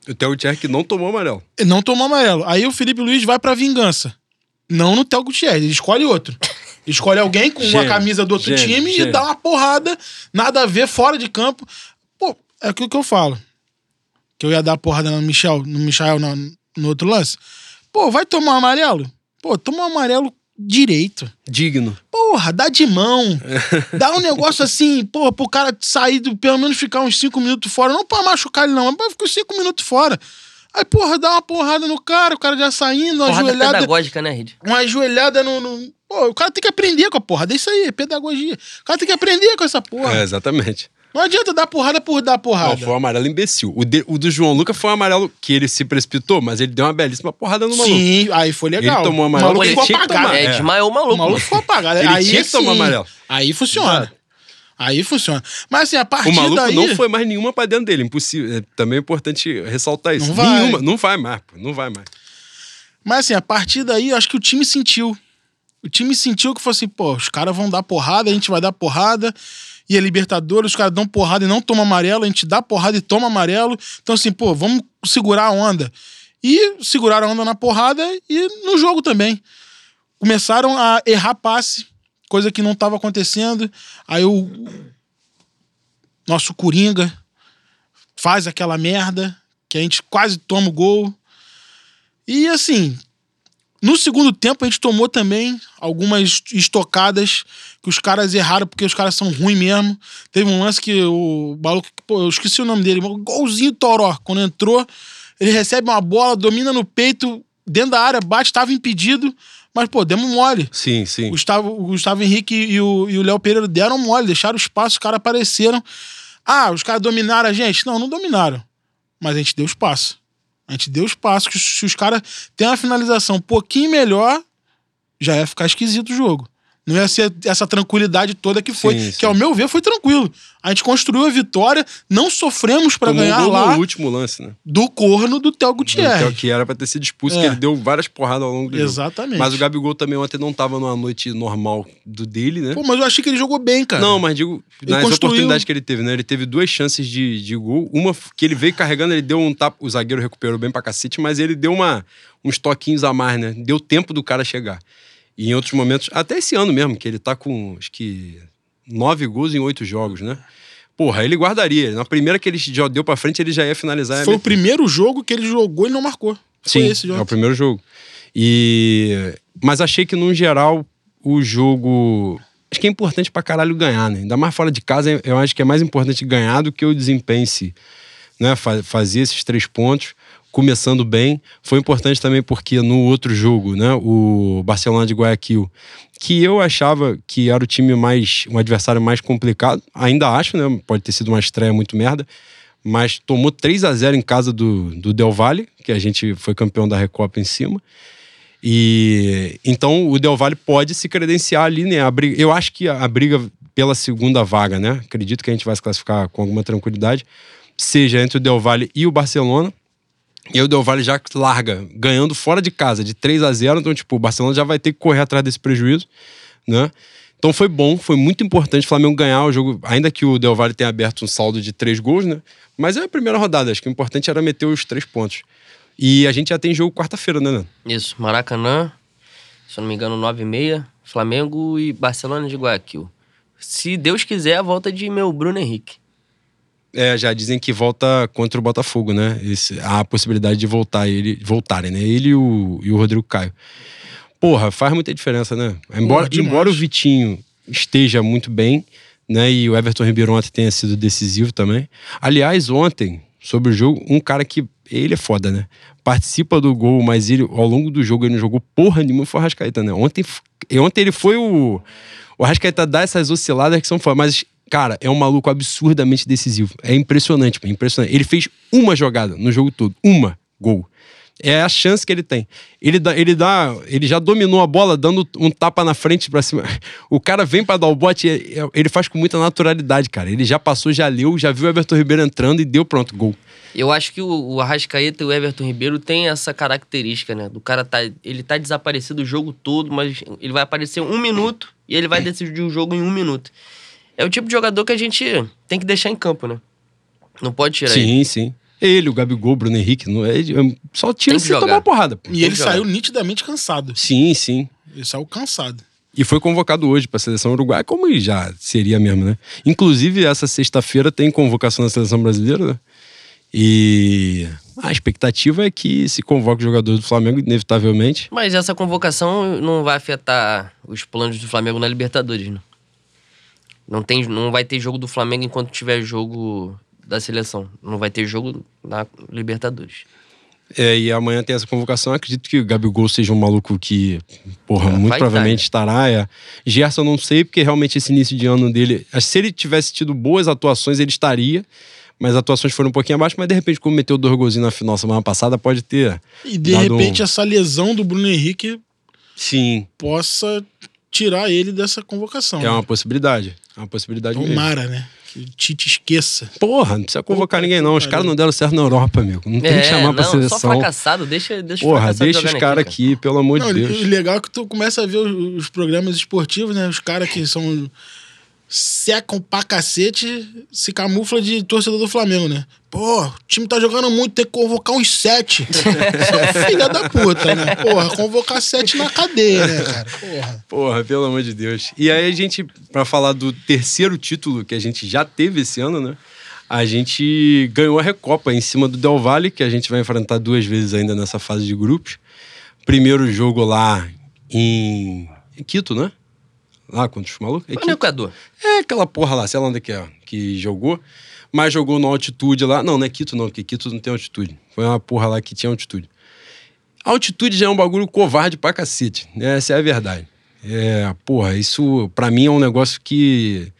O Theo Gutierrez que não tomou amarelo. não tomou amarelo. Aí o Felipe Luiz vai pra vingança. Não no Theo Gutierrez, ele escolhe outro. Escolhe alguém com uma camisa do outro gênio, time e dá uma porrada, nada a ver, fora de campo. Pô, é aquilo que eu falo. Que eu ia dar porrada no Michel, no Michel no, no outro lance. Pô, vai tomar um amarelo? Pô, toma um amarelo direito. Digno. Porra, dá de mão. dá um negócio assim, porra, pro cara sair, do, pelo menos ficar uns cinco minutos fora. Não pra machucar ele, não, mas pra ficar uns cinco minutos fora. Aí, porra, dá uma porrada no cara, o cara já saindo, uma Porrada ajoelhada. pedagógica, né, Rid? Uma ajoelhada no, no- Pô, o cara tem que aprender com a porrada. É isso aí, é pedagogia. O cara tem que aprender com essa porra. É, exatamente. Não adianta dar porrada por dar porrada. Não, foi um amarelo imbecil. O, de- o do João Lucas foi um amarelo que ele se precipitou, mas ele deu uma belíssima porrada no maluco. Sim, aí foi legal. Ele tomou O amarelo, maluco ele ficou apagado. É, É. desmaiou o O maluco. maluco ficou apagado. Ele aí tinha que tomar sim, amarelo. Aí funciona. Exato. Aí funciona. Mas assim, a partir O maluco daí... não foi mais nenhuma pra dentro dele. Impossível. É, também é importante ressaltar isso. Não vai. Nenhuma. Não vai mais, pô. Não vai mais. Mas assim, a partir daí, eu acho que o time sentiu. O time sentiu que foi assim, pô, os caras vão dar porrada, a gente vai dar porrada. E a Libertadores, os caras dão porrada e não tomam amarelo, a gente dá porrada e toma amarelo. Então, assim, pô, vamos segurar a onda. E seguraram a onda na porrada e no jogo também. Começaram a errar passe, coisa que não estava acontecendo. Aí o nosso Coringa faz aquela merda, que a gente quase toma o gol. E assim, no segundo tempo a gente tomou também algumas estocadas que os caras erraram porque os caras são ruins mesmo. Teve um lance que o maluco, pô, eu esqueci o nome dele, golzinho Toró, quando entrou, ele recebe uma bola, domina no peito, dentro da área, bate, tava impedido, mas, pô, demos mole. Sim, sim. O Gustavo, o Gustavo Henrique e o e o Léo Pereira deram mole, deixaram espaço, os caras apareceram. Ah, os caras dominaram a gente? Não, não dominaram. Mas a gente deu espaço. A gente deu espaço. que Se os caras têm uma finalização um pouquinho melhor, já ia ficar esquisito o jogo. Não ia ser essa tranquilidade toda que foi. Sim, que, sim. ao meu ver, foi tranquilo. A gente construiu a vitória, não sofremos um ganhar lá no último lance, né? do corno do Theo Então, Gutierrez. que era pra ter sido expulso, É. que ele deu várias porradas ao longo do jogo. Exatamente. Mas o Gabigol também ontem não tava numa noite normal do dele, né? Pô, mas eu achei que ele jogou bem, cara. Não, mas digo, Ele nas construiu- oportunidades que ele teve, né? Ele teve duas chances de, de gol. Uma que ele veio carregando, ele deu um tapa. O zagueiro recuperou bem pra cacete, mas ele deu uma, uns toquinhos a mais, né? Deu tempo do cara chegar. E em outros momentos, até esse ano mesmo, que ele tá com, acho que, nove gols em oito jogos, né? Porra, ele guardaria. Na primeira que ele já deu pra frente, ele já ia finalizar. Foi o primeiro jogo que ele jogou e não marcou. Sim, Foi esse é o jogo. primeiro jogo. E... Mas achei que, no geral, o jogo... Acho que é importante pra caralho ganhar, né? Ainda mais fora de casa, eu acho que é mais importante ganhar do que o desempenho em si. Né? Fa- Fazer esses três pontos, começando bem. Foi importante também porque no outro jogo, né? O Barcelona de Guayaquil, que eu achava que era o time mais... um adversário mais complicado. Ainda acho, né? Pode ter sido uma estreia muito merda mas tomou 3 a 0 em casa do, do Del Valle, que a gente foi campeão da Recopa em cima. E então o Del Valle pode se credenciar ali, né? A briga, eu acho que a, a briga pela segunda vaga, né? Acredito que a gente vai se classificar com alguma tranquilidade, seja entre o Del Valle e o Barcelona. E aí o Del Valle já larga, ganhando fora de casa, de 3 a 0 Então, tipo, o Barcelona já vai ter que correr atrás desse prejuízo, né? Então foi bom, foi muito importante o Flamengo ganhar o jogo, ainda que o Del Valle tenha aberto um saldo de três gols, né? Mas é a primeira rodada, acho que o importante era meter os três pontos. E a gente já tem jogo quarta-feira, né, Nando? Isso, Maracanã, se eu não me engano, 9 e meia, Flamengo e Barcelona de Guayaquil. Se Deus quiser, a volta de meu Bruno Henrique. É, já dizem que volta contra o Botafogo, né? Esse- há a possibilidade de voltar ele, voltarem, né? Ele e o, e o Rodrigo Caio. Porra, faz muita diferença, né? Embora, embora o Vitinho esteja muito bem, né? E o Everton Ribeiro ontem tenha sido decisivo também. Aliás, ontem, sobre o jogo, um cara que. Ele é foda, né? Participa do gol, mas ele, ao longo do jogo, ele não jogou porra nenhuma, foi o Arrascaeta, né? Ontem, e ontem ele foi o. O Arrascaeta dá essas osciladas que são foda, mas. Cara, é um maluco absurdamente decisivo. É impressionante, pô, impressionante. Ele fez uma jogada no jogo todo. Uma. Gol. É a chance que ele tem. Ele dá, ele dá, ele já dominou a bola dando um tapa na frente pra cima. O cara vem pra dar o bote, é- é- ele faz com muita naturalidade, cara. Ele já passou, já leu, já viu o Everton Ribeiro entrando e deu pronto, gol. Eu acho que o, o Arrascaeta e o Everton Ribeiro têm essa característica, né? Do cara tá. Ele tá desaparecido o jogo todo, mas ele vai aparecer um minuto e ele vai decidir o jogo em um minuto. É o tipo de jogador que a gente tem que deixar em campo, né? Não pode tirar ele. Sim, sim. Ele, o Gabigol, o Bruno Henrique, não é, é- só tira se tomar uma porrada. pô. E Tem ele saiu nitidamente cansado. Sim, sim. Ele saiu cansado. E foi convocado hoje para a seleção uruguaia, como já seria mesmo, né? Inclusive, essa sexta-feira tem convocação da seleção brasileira, né? E a expectativa é que se convoque o jogador do Flamengo, inevitavelmente. Mas essa convocação não vai afetar os planos do Flamengo na Libertadores, né? Não, tem, não vai ter jogo do Flamengo enquanto tiver jogo da seleção. Não vai ter jogo na Libertadores. É, e amanhã tem essa convocação. Acredito que o Gabigol seja um maluco que, porra, É, muito vai provavelmente tá, estará. É. Gerson não sei, porque realmente esse início de ano dele. Se ele tivesse tido boas atuações, ele estaria. Mas as atuações foram um pouquinho abaixo, mas de repente, como meteu dois golzinhos na final semana passada, pode ter. E de repente um- essa lesão do Bruno Henrique Sim, possa tirar ele dessa convocação. é uma possibilidade. É uma possibilidade mesmo. Tomara, né? Que o Tite esqueça. Porra, não precisa convocar ninguém, não. Os caras não deram certo na Europa, amigo. Não tem que chamar pra É, não, seleção. Só fracassado, deixa, deixa Porra, deixa os caras aqui, aqui, pelo amor Não, de Deus. e legal é que tu começa a ver os, os programas esportivos, né? Os caras que são. Secam pra cacete, se camufla de torcedor do Flamengo, né? Pô, o time tá jogando muito, tem que convocar uns sete. É filha da puta, né? Porra, convocar sete na cadeia, né, cara? Porra. Porra, pelo amor de Deus. E aí a gente, pra falar do terceiro título que a gente já teve esse ano, né? A gente ganhou a Recopa em cima do Del Valle, que a gente vai enfrentar duas vezes ainda nessa fase de grupos. Primeiro jogo lá em Quito, né? Lá contra os malucos. É Foi no. Equador. É aquela porra lá, sei lá onde é que é, que jogou. Mas jogou na altitude lá. Não, não é Quito não, porque Quito não tem altitude. Foi uma porra lá que tinha altitude. A altitude já é um bagulho covarde pra cacete, né? Essa é a verdade. É, porra, isso pra mim é um negócio que.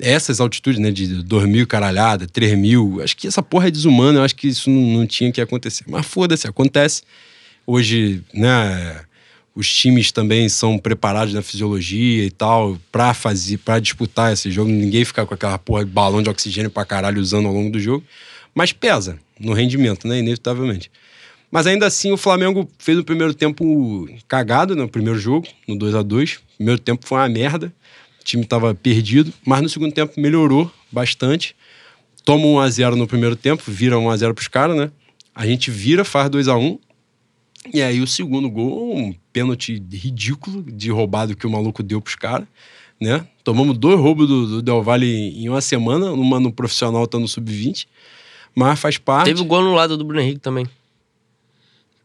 Essas altitudes, né, de 2 mil caralhada, 3 mil, acho que essa porra é desumana, eu acho que isso não, não tinha que acontecer. Mas foda-se, acontece. Hoje, né, os times também são preparados na fisiologia e tal pra fazer, para disputar esse jogo. Ninguém fica com aquela porra de balão de oxigênio pra caralho usando ao longo do jogo. Mas pesa no rendimento, né, inevitavelmente. Mas ainda assim, o Flamengo fez o primeiro tempo cagado no primeiro jogo, no 2 a 2 O primeiro tempo foi uma merda. O time tava perdido, mas no segundo tempo melhorou bastante. Toma 1 a 0 no primeiro tempo, vira 1 a 0 pros caras, né? A gente vira, faz 2 a 1 E aí o segundo gol, um pênalti ridículo de roubado que o maluco deu pros caras, né? Tomamos dois roubos do, do Del Valle em uma semana, uma no profissional, outra no sub-20. Mas faz parte. Teve o gol no lado do Bruno Henrique também.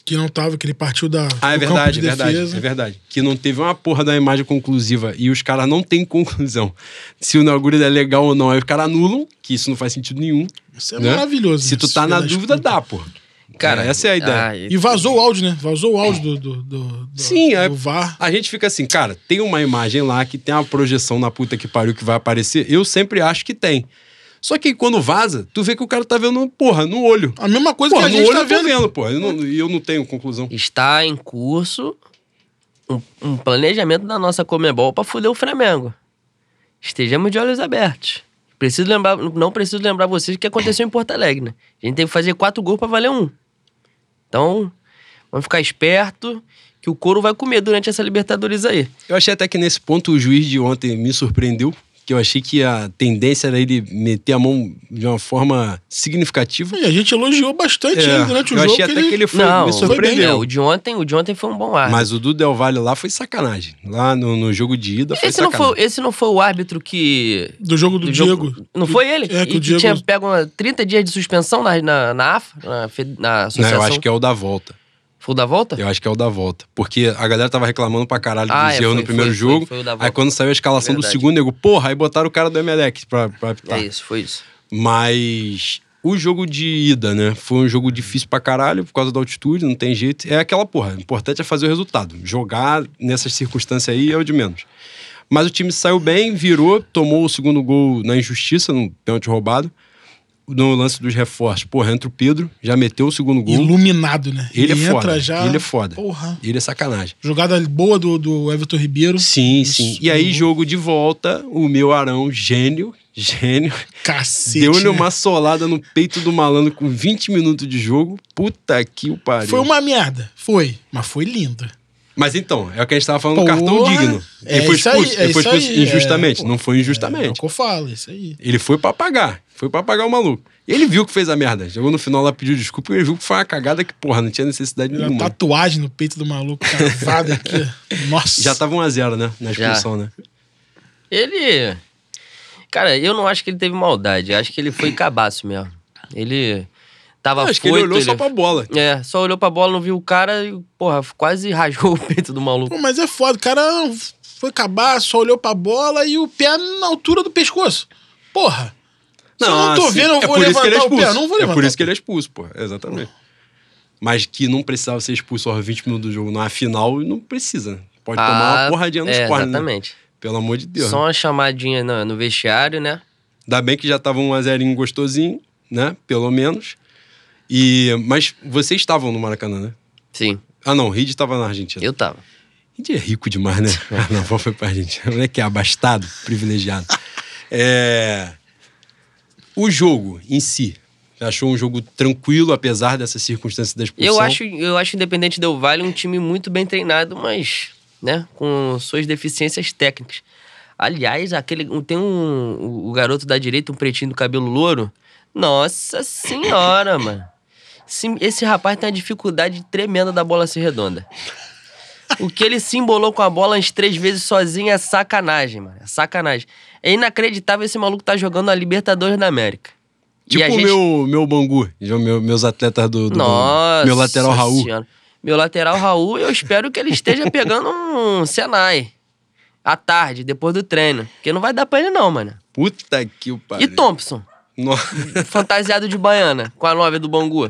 Que não tava, que ele partiu da. Ah, é verdade, de é verdade, defesa. é verdade. Que não teve uma porra da imagem conclusiva e os caras não têm conclusão. Se o Naguri é legal ou não, aí os caras anulam, que isso não faz sentido nenhum. Isso é né? maravilhoso. Se tu tá na filho da dúvida, dá, porra. Cara, essa é a ideia. ah, E vazou o áudio, né? Vazou o áudio do, do, do, do- Sim, do é- VAR. A gente fica assim, cara, tem uma imagem lá que tem uma projeção na puta que pariu que vai aparecer. Eu sempre acho que tem. Só que quando vaza, tu vê que o cara tá vendo, porra, no olho. A mesma coisa Porra, que a no gente olho tá vendo. vendo, porra. E eu não, eu não tenho conclusão. Está em curso um, um planejamento da nossa Comebol pra fuder o Flamengo. Estejamos de olhos abertos. Preciso lembrar, não preciso lembrar vocês o que aconteceu em Porto Alegre, né? A gente teve que fazer quatro gols pra valer um. Então, vamos ficar esperto que o couro vai comer durante essa Libertadores aí. Eu achei até que nesse ponto o juiz de ontem me surpreendeu, que eu achei que a tendência era ele meter a mão de uma forma significativa. E a gente elogiou bastante É, ele durante o eu jogo. achei até que ele foi, não, me bem, surpreendeu. é, o de ontem, o de ontem foi um bom árbitro. Mas o do Del Valle lá foi sacanagem. Lá no, no jogo de ida foi esse não, sacanagem. foi, esse não foi o árbitro que Do jogo do, do Diego. jogo- Não foi ele? É, que e o Diego- tinha pego uma 30 dias de suspensão na, na, na AFA, na, na Não, associação. eu acho que é o da volta. Foi o da volta? Eu acho que é o da volta. Porque a galera tava reclamando pra caralho Ah, dos é, no primeiro foi- jogo. foi- foi aí quando saiu a escalação do segundo, nego, porra, aí botaram o cara do Emelec pra, pra apitar. É isso, foi isso. Mas o jogo de ida, né? Foi um jogo difícil pra caralho por causa da altitude, não tem jeito. É aquela porra. O importante é fazer o resultado. Jogar nessas circunstâncias aí é o de menos. Mas o time saiu bem, virou, tomou o segundo gol na injustiça, no pênalti roubado. No lance dos reforços, porra, entra o Pedro, já meteu o segundo gol. Iluminado, né? Ele é entra foda, já. ele é foda. Porra. Ele é sacanagem. Jogada boa do, do Everton Ribeiro. Sim, Isso, sim. E aí, gol. jogo de volta, o meu Arão, gênio, gênio, Cacete. deu-lhe né? uma solada no peito do malandro com 20 minutos de jogo. Puta que o pariu. Foi uma merda. Foi. Mas foi lindo. Mas então, é o que a gente tava falando do cartão digno. é Ele foi isso aí, expulso, é ele foi expulso aí, é, injustamente. pô. não foi É, injustamente. o que eu falo, isso aí. Ele foi pra pagar. Foi pra pagar o maluco. Ele viu que fez a merda. Chegou no final lá, pediu desculpa e ele viu que foi uma cagada que, porra, não tinha necessidade Uma nenhuma. tatuagem no peito do maluco cravada aqui. Nossa. Já tava 1x0, né? Na Já. expulsão, né? Ele. Cara, eu não acho que ele teve maldade. Eu acho que ele foi cabaço mesmo. Ele tava Eu acho que ele foito, olhou só pra bola. É, só olhou pra bola, não viu o cara e, porra, quase rasgou o peito do maluco. Pô, mas é foda. O cara foi acabar, só olhou pra bola e o pé na altura do pescoço. Porra. Se eu não tô assim, vendo, eu é vou é levantar o pé. Não vou É levantar. por isso que ele é expulso, pô. Exatamente. Mas que não precisava ser expulso aos 20 minutos do jogo na final, não precisa. Pode tomar uma porradinha nos é, cornes, né? Exatamente. Pelo amor de Deus. Só uma chamadinha no, no vestiário, né? Ainda bem que já tava um a zerinho gostosinho, né? Pelo menos. E, mas vocês estavam no Maracanã, né? Sim, Ah, não. O Reed estava na Argentina. eu tava. Reed é rico demais, né? Carnaval foi pra Argentina. Não é que é abastado, privilegiado. É... O jogo em si. Achou um jogo tranquilo, apesar dessas circunstâncias da expulsão? Eu acho, eu acho Independente Del Vale um time muito bem treinado, mas, né, com suas deficiências técnicas. Aliás, aquele tem um o garoto da direita, um pretinho do cabelo louro. Nossa senhora, mano. Esse, esse rapaz tem uma dificuldade tremenda da bola ser redonda. O que ele se embolou com a bola umas três vezes sozinho é sacanagem, mano. É sacanagem. É inacreditável esse maluco tá jogando a Libertadores da América. Tipo o gente- meu, meu Bangu, meu- meus atletas do, do nossa. Meu lateral Raul. Senhora. Meu lateral Raul, eu espero que ele esteja pegando um Senai. À tarde, depois do treino. Porque não vai dar pra ele, não, mano. Puta que o pariu. E Thompson, Nossa. fantasiado de baiana, com a nove do Bangu.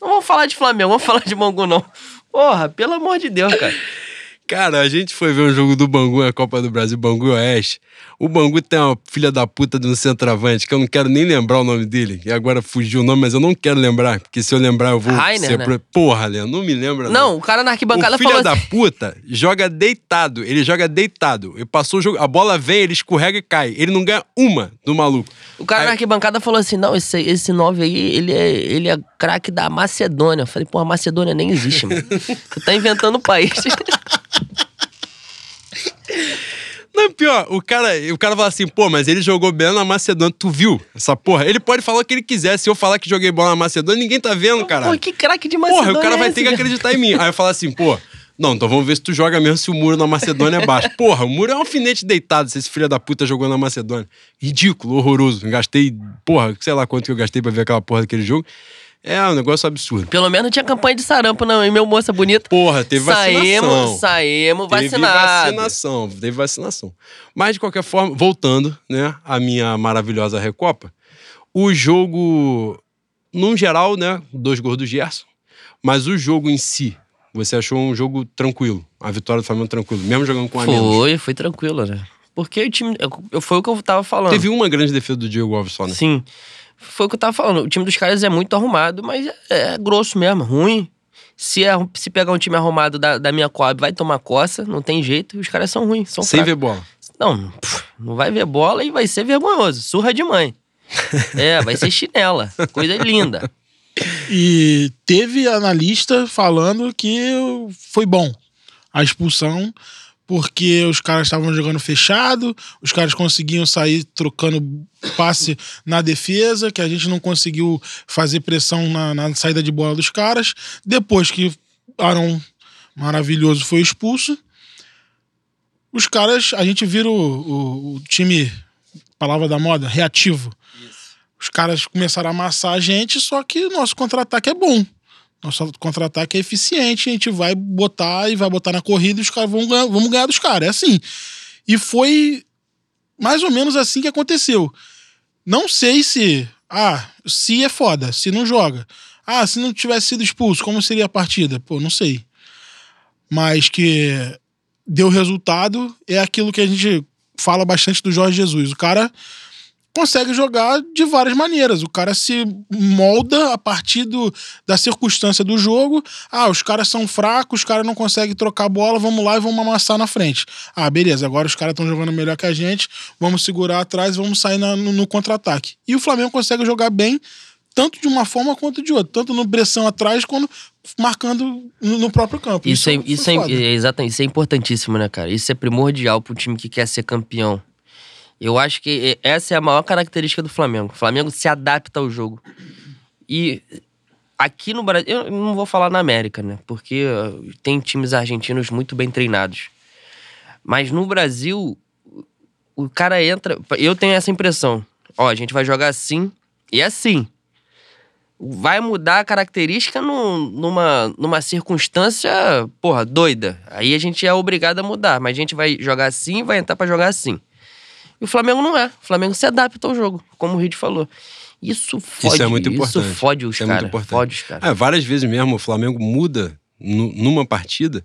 Não vamos falar de Flamengo, vamos falar de Bangu, não. Porra, pelo amor de Deus, cara. Cara, a gente foi ver um jogo do Bangu na Copa do Brasil, Bangu Oeste. O Bangu tem uma filha da puta de um centroavante, que eu não quero nem lembrar o nome dele. E agora fugiu o nome, mas eu não quero lembrar, porque se eu lembrar eu vou Rainer, ser... né? Porra, Leandro, não me lembra Não, o cara na arquibancada o falou da assim. puta joga deitado. Ele joga deitado. Ele passou o jogo, a bola vem, ele escorrega e cai. Ele não ganha uma do maluco. O cara na Aí- arquibancada falou assim: não, esse, esse 9 aí, ele é, ele é craque da Macedônia. Eu falei, pô, a Macedônia nem existe, mano. Tu tá inventando o país. Não, pior, o cara, o cara fala assim, pô, mas ele jogou bem na Macedônia. Tu viu essa porra? Ele pode falar o que ele quiser. Se eu falar que joguei bola na Macedônia, ninguém tá vendo, cara. pô, que craque de Macedônia. Porra, o cara é vai ter que acreditar em mim. Aí eu falo assim, pô, não, então vamos ver se tu joga mesmo se o muro na Macedônia é baixo. Porra, o muro é um alfinete deitado se esse filho da puta jogou na Macedônia. Ridículo, horroroso. Gastei, porra, sei lá quanto que eu gastei pra ver aquela porra daquele jogo. É um negócio absurdo. Pelo menos tinha campanha de sarampo, não, hein, meu moça bonita. Porra, teve vacinação. Saímos, saímos Teve vacinados. vacinação, teve vacinação. Mas, de qualquer forma, voltando, né, à minha maravilhosa Recopa, o jogo, num geral, né, dois gols do Gerson, mas o jogo em si, você achou um jogo tranquilo, a vitória do Flamengo tranquilo, mesmo jogando com a menos. Foi, foi tranquilo, né? Porque o time. eu- Foi o que eu tava falando. Teve uma grande defesa do Diego Alves só, né? Sim. Foi o que eu tava falando. O time dos caras é muito arrumado, mas é, é grosso mesmo, ruim. Se, é, se pegar um time arrumado da, da minha Coab, vai tomar coça, não tem jeito. Os caras são ruins, são Sem fracos. ver bola. Não, pff, não vai ver bola e vai ser vergonhoso. Surra de mãe. é, vai ser chinela. Coisa linda. E teve analista falando que foi bom a expulsão, porque os caras estavam jogando fechado, os caras conseguiam sair trocando passe na defesa, que a gente não conseguiu fazer pressão na, na saída de bola dos caras. Depois que Arão maravilhoso foi expulso, os caras, a gente vira o, o- o time, palavra da moda, reativo. Os caras começaram a amassar a gente, só que o nosso contra-ataque é bom. Nosso contra-ataque é eficiente, a gente vai botar e vai botar na corrida e os caras vão ganhar, vamos ganhar dos caras. É assim. E foi mais ou menos assim que aconteceu. Não sei se. Ah, se é foda, se não joga. Ah, se não tivesse sido expulso, como seria a partida? Pô, não sei. Mas que deu resultado é aquilo que a gente fala bastante do Jorge Jesus. O cara consegue jogar de várias maneiras. O cara se molda a partir do, da circunstância do jogo. Ah, os caras são fracos, os caras não conseguem trocar a bola, vamos lá e vamos amassar na frente. Ah, beleza, agora os caras estão jogando melhor que a gente, vamos segurar atrás vamos sair na- no, no contra-ataque. E o Flamengo consegue jogar bem, tanto de uma forma quanto de outra, tanto no pressão atrás quanto marcando no, próprio campo. Isso, é, foi isso, é, é exatamente, isso é importantíssimo, né, cara? Isso é primordial pro time que quer ser campeão. Eu acho que é- essa é a maior característica do Flamengo. O Flamengo se adapta ao jogo. E aqui no Brasil, eu não vou falar na América, né? Porque uh, tem times argentinos muito bem treinados. Mas no Brasil, o cara entra. Eu tenho essa impressão. Ó, a gente vai jogar assim e assim. Vai mudar a característica num- numa, numa circunstância, porra, doida. Aí a gente é obrigado a mudar. Mas a gente vai jogar assim e vai entrar pra jogar assim. E o Flamengo não é. O Flamengo se adapta ao jogo, como o Rid falou. Isso fode, Isso é muito importante. Isso fode os é muito caras. importante. Fode os. É, várias vezes mesmo o Flamengo muda nu- numa partida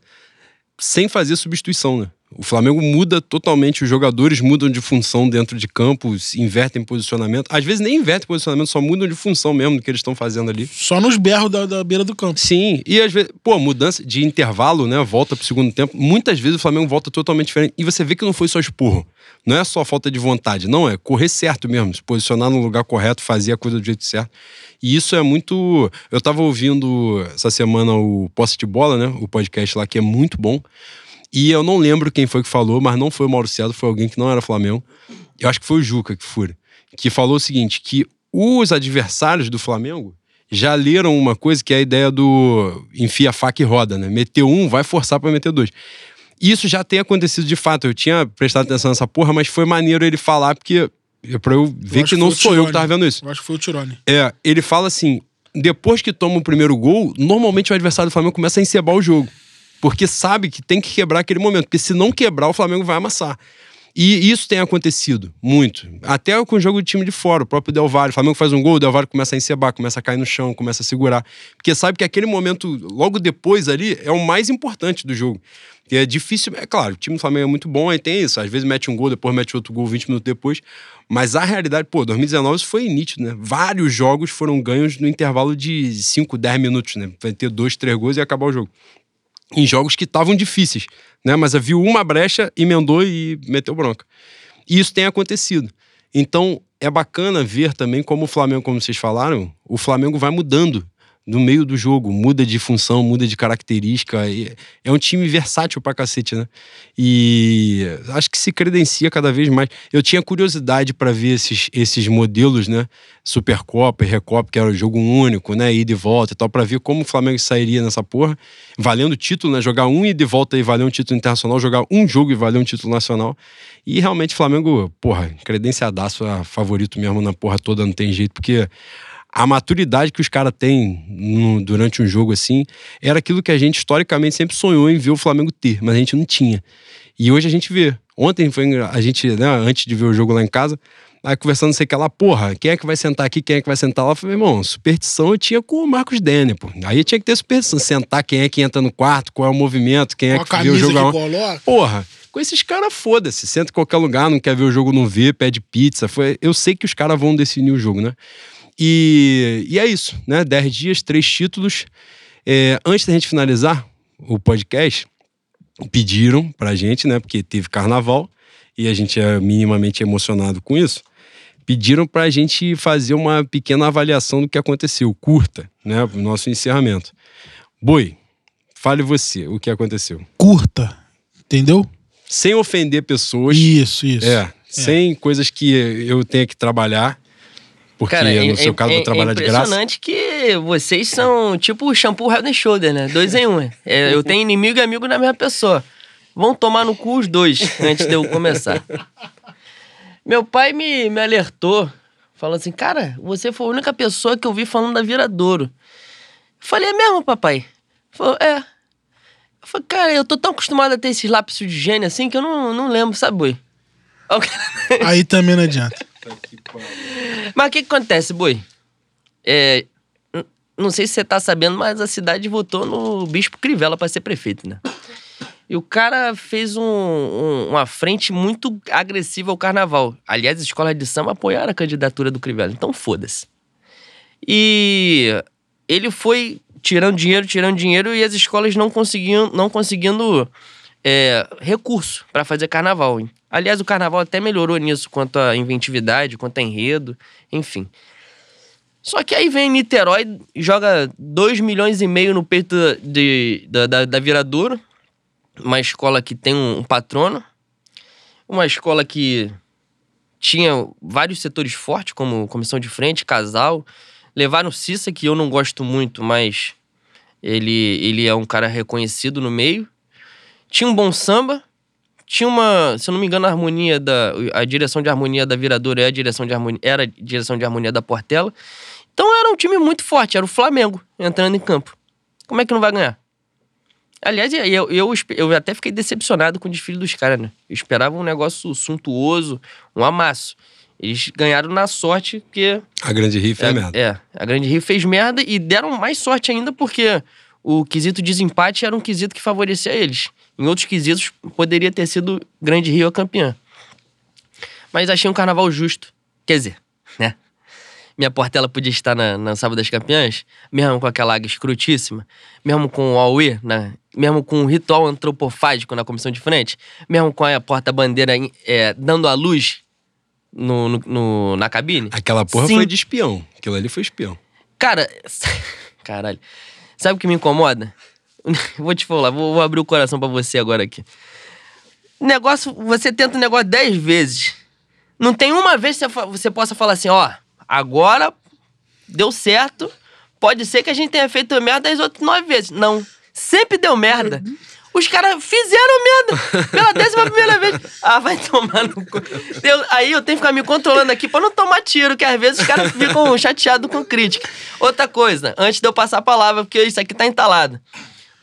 sem fazer substituição, né? O Flamengo muda totalmente, os jogadores mudam de função dentro de campo, invertem posicionamento. Às vezes nem invertem posicionamento, só mudam de função mesmo do que eles estão fazendo ali. Só nos berros da, da beira do campo. Sim, e às vezes, pô, mudança de intervalo, né? Volta pro segundo tempo. Muitas vezes o Flamengo volta totalmente diferente. E você vê que não foi só esporro. Não é só falta de vontade, não. É correr certo mesmo, se posicionar no lugar correto, fazer a coisa do jeito certo. E isso é muito. Eu tava ouvindo essa semana o Posse de Bola, né? O podcast lá, que é muito bom. E eu não lembro quem foi que falou, mas não foi o Mauro foi alguém que não era Flamengo. Eu acho que foi o Juca que fura. Que falou o seguinte: que os adversários do Flamengo já leram uma coisa que é a ideia do enfia a faca e roda, né? Meter um, vai forçar pra meter dois. Isso já tem acontecido de fato. Eu tinha prestado atenção nessa porra, mas foi maneiro ele falar, porque. é Pra eu ver acho que que não foi sou eu que Tirone. tava vendo isso. Eu acho que foi o Tirone. É, ele fala assim: depois que toma o primeiro gol, normalmente o adversário do Flamengo começa a encebar o jogo. Porque sabe que tem que quebrar aquele momento. Porque se não quebrar, o Flamengo vai amassar. E isso tem acontecido muito. Até com o jogo do time de fora, o próprio Del Valle. O Flamengo faz um gol, o Del Valle começa a encebar, começa a cair no chão, começa a segurar. Porque sabe que aquele momento, logo depois ali, é o mais importante do jogo. E é difícil, é claro, o time do Flamengo é muito bom, aí tem isso. Às vezes mete um gol, depois mete outro gol 20 minutos depois. Mas a realidade, pô, 2019 isso foi nítido, né? Vários jogos foram ganhos no intervalo de 5, 10 minutos, né? Vai ter dois, três gols e acabar o jogo. Em jogos que estavam difíceis né? Mas viu uma brecha, emendou e meteu bronca. E isso tem acontecido. Então, é bacana ver também como o Flamengo, como vocês falaram, o Flamengo vai mudando no meio do jogo, muda de função, muda de característica. É um time versátil pra cacete, né? E acho que se credencia cada vez mais. Eu tinha curiosidade para ver esses, esses modelos, né? Supercopa e Recopa, que era o jogo único, né? Ida e volta e tal, para ver como o Flamengo sairia nessa porra, valendo título, né? Jogar um e volta e valer um título internacional, jogar um jogo e valer um título nacional. E realmente o Flamengo, porra, credenciadaço a favorito mesmo na porra toda, não tem jeito, porque a maturidade que os caras têm no, durante um jogo assim era aquilo que a gente historicamente sempre sonhou em ver o Flamengo ter, mas a gente não tinha. E hoje a gente vê. Ontem foi a gente, né, antes de ver o jogo lá em casa, aí conversando, sei que lá, porra, quem é que vai sentar aqui, quem é que vai sentar lá? Eu falei, irmão, superstição eu tinha com o Marcos Denner, pô. Aí tinha que ter superstição, sentar quem é que entra no quarto, qual é o movimento, quem é que vê o jogo. Que porra, com esses caras, foda-se, senta em qualquer lugar, não quer ver o jogo, não vê, pede pizza. Foi, eu sei que os caras vão definir o jogo, né? E, e é isso, né? Dez dias, três títulos. É, antes da gente finalizar o podcast, pediram pra gente, né? Porque teve carnaval e a gente é minimamente emocionado com isso. Pediram pra gente fazer uma pequena avaliação do que aconteceu, curta, né? O nosso encerramento. Boi, fale você o que aconteceu. Curta, entendeu? Sem ofender pessoas. Isso, isso. É, é. sem coisas que eu tenha que trabalhar porque Cara, no é, seu caso, é, vou trabalhar de graça. É impressionante que vocês são tipo o shampoo Head and Shoulder, né? Dois em um. É, eu tenho inimigo e amigo na mesma pessoa. Vão tomar no cu os dois antes de eu começar. Meu pai me, me alertou, falou assim: Cara, você foi a única pessoa que eu vi falando da Viradouro. Eu falei: É mesmo, papai? Falou: É. Eu falei: Cara, eu tô tão acostumado a ter esses lápis de gênio assim que eu não, não lembro, sabe, boi? Aí também não adianta. Mas o que, que acontece, Boi? É, não sei se você tá sabendo, mas a cidade votou no Bispo Crivella para ser prefeito, né? E o cara fez um, um, uma frente muito agressiva ao carnaval. Aliás, as escolas de samba apoiaram a candidatura do Crivella, então foda-se. E ele foi tirando dinheiro, tirando dinheiro, e as escolas não conseguiam, não conseguindo é, recurso para fazer carnaval. Hein? Aliás, o carnaval até melhorou nisso, quanto à inventividade, quanto a enredo, enfim. Só que aí vem Niterói, joga 2 milhões e meio no peito de, da, da, da Viradouro, uma escola que tem um, um patrono, uma escola que tinha vários setores fortes, como comissão de frente, casal. Levaram Cissa, que eu não gosto muito, mas ele, ele é um cara reconhecido no meio. Tinha um bom samba, tinha uma, se eu não me engano, a harmonia da. A direção de harmonia da Viradora é a direção de harmonia, era a direção de harmonia da Portela. Então era um time muito forte, era o Flamengo entrando em campo. Como é que não vai ganhar? Aliás, eu, eu, eu até fiquei decepcionado com o desfile dos caras, né? Eu esperava um negócio suntuoso, um amasso. Eles ganharam na sorte, porque. A Grande Rio fez é, merda. É, a Grande Rio fez merda e deram mais sorte ainda, porque o quesito desempate era um quesito que favorecia eles. Em outros quesitos, poderia ter sido Grande Rio a campeã. Mas achei um carnaval justo. Quer dizer, né? Minha portela podia estar na, na Sábado das Campeãs, mesmo com aquela águia escrutíssima, mesmo com o Aue, né? mesmo com o ritual antropofágico na comissão de frente, mesmo com a porta-bandeira é, dando a luz no, no, no, na cabine. Aquela porra Sim. foi de espião. Aquilo ali foi espião. Cara, caralho. Sabe o que me incomoda? vou te falar, vou, vou abrir o coração para você agora aqui. Negócio, você tenta o negócio dez vezes. Não tem uma vez que você, você possa falar assim, ó, agora deu certo. Pode ser que a gente tenha feito merda as outras nove vezes. Não. Sempre deu merda. Os caras fizeram merda pela décima primeira vez. Ah, vai tomar no cu. Eu, aí eu tenho que ficar me controlando aqui pra não tomar tiro, que às vezes os caras ficam chateados com crítica. Outra coisa, antes de eu passar a palavra, porque isso aqui tá entalado.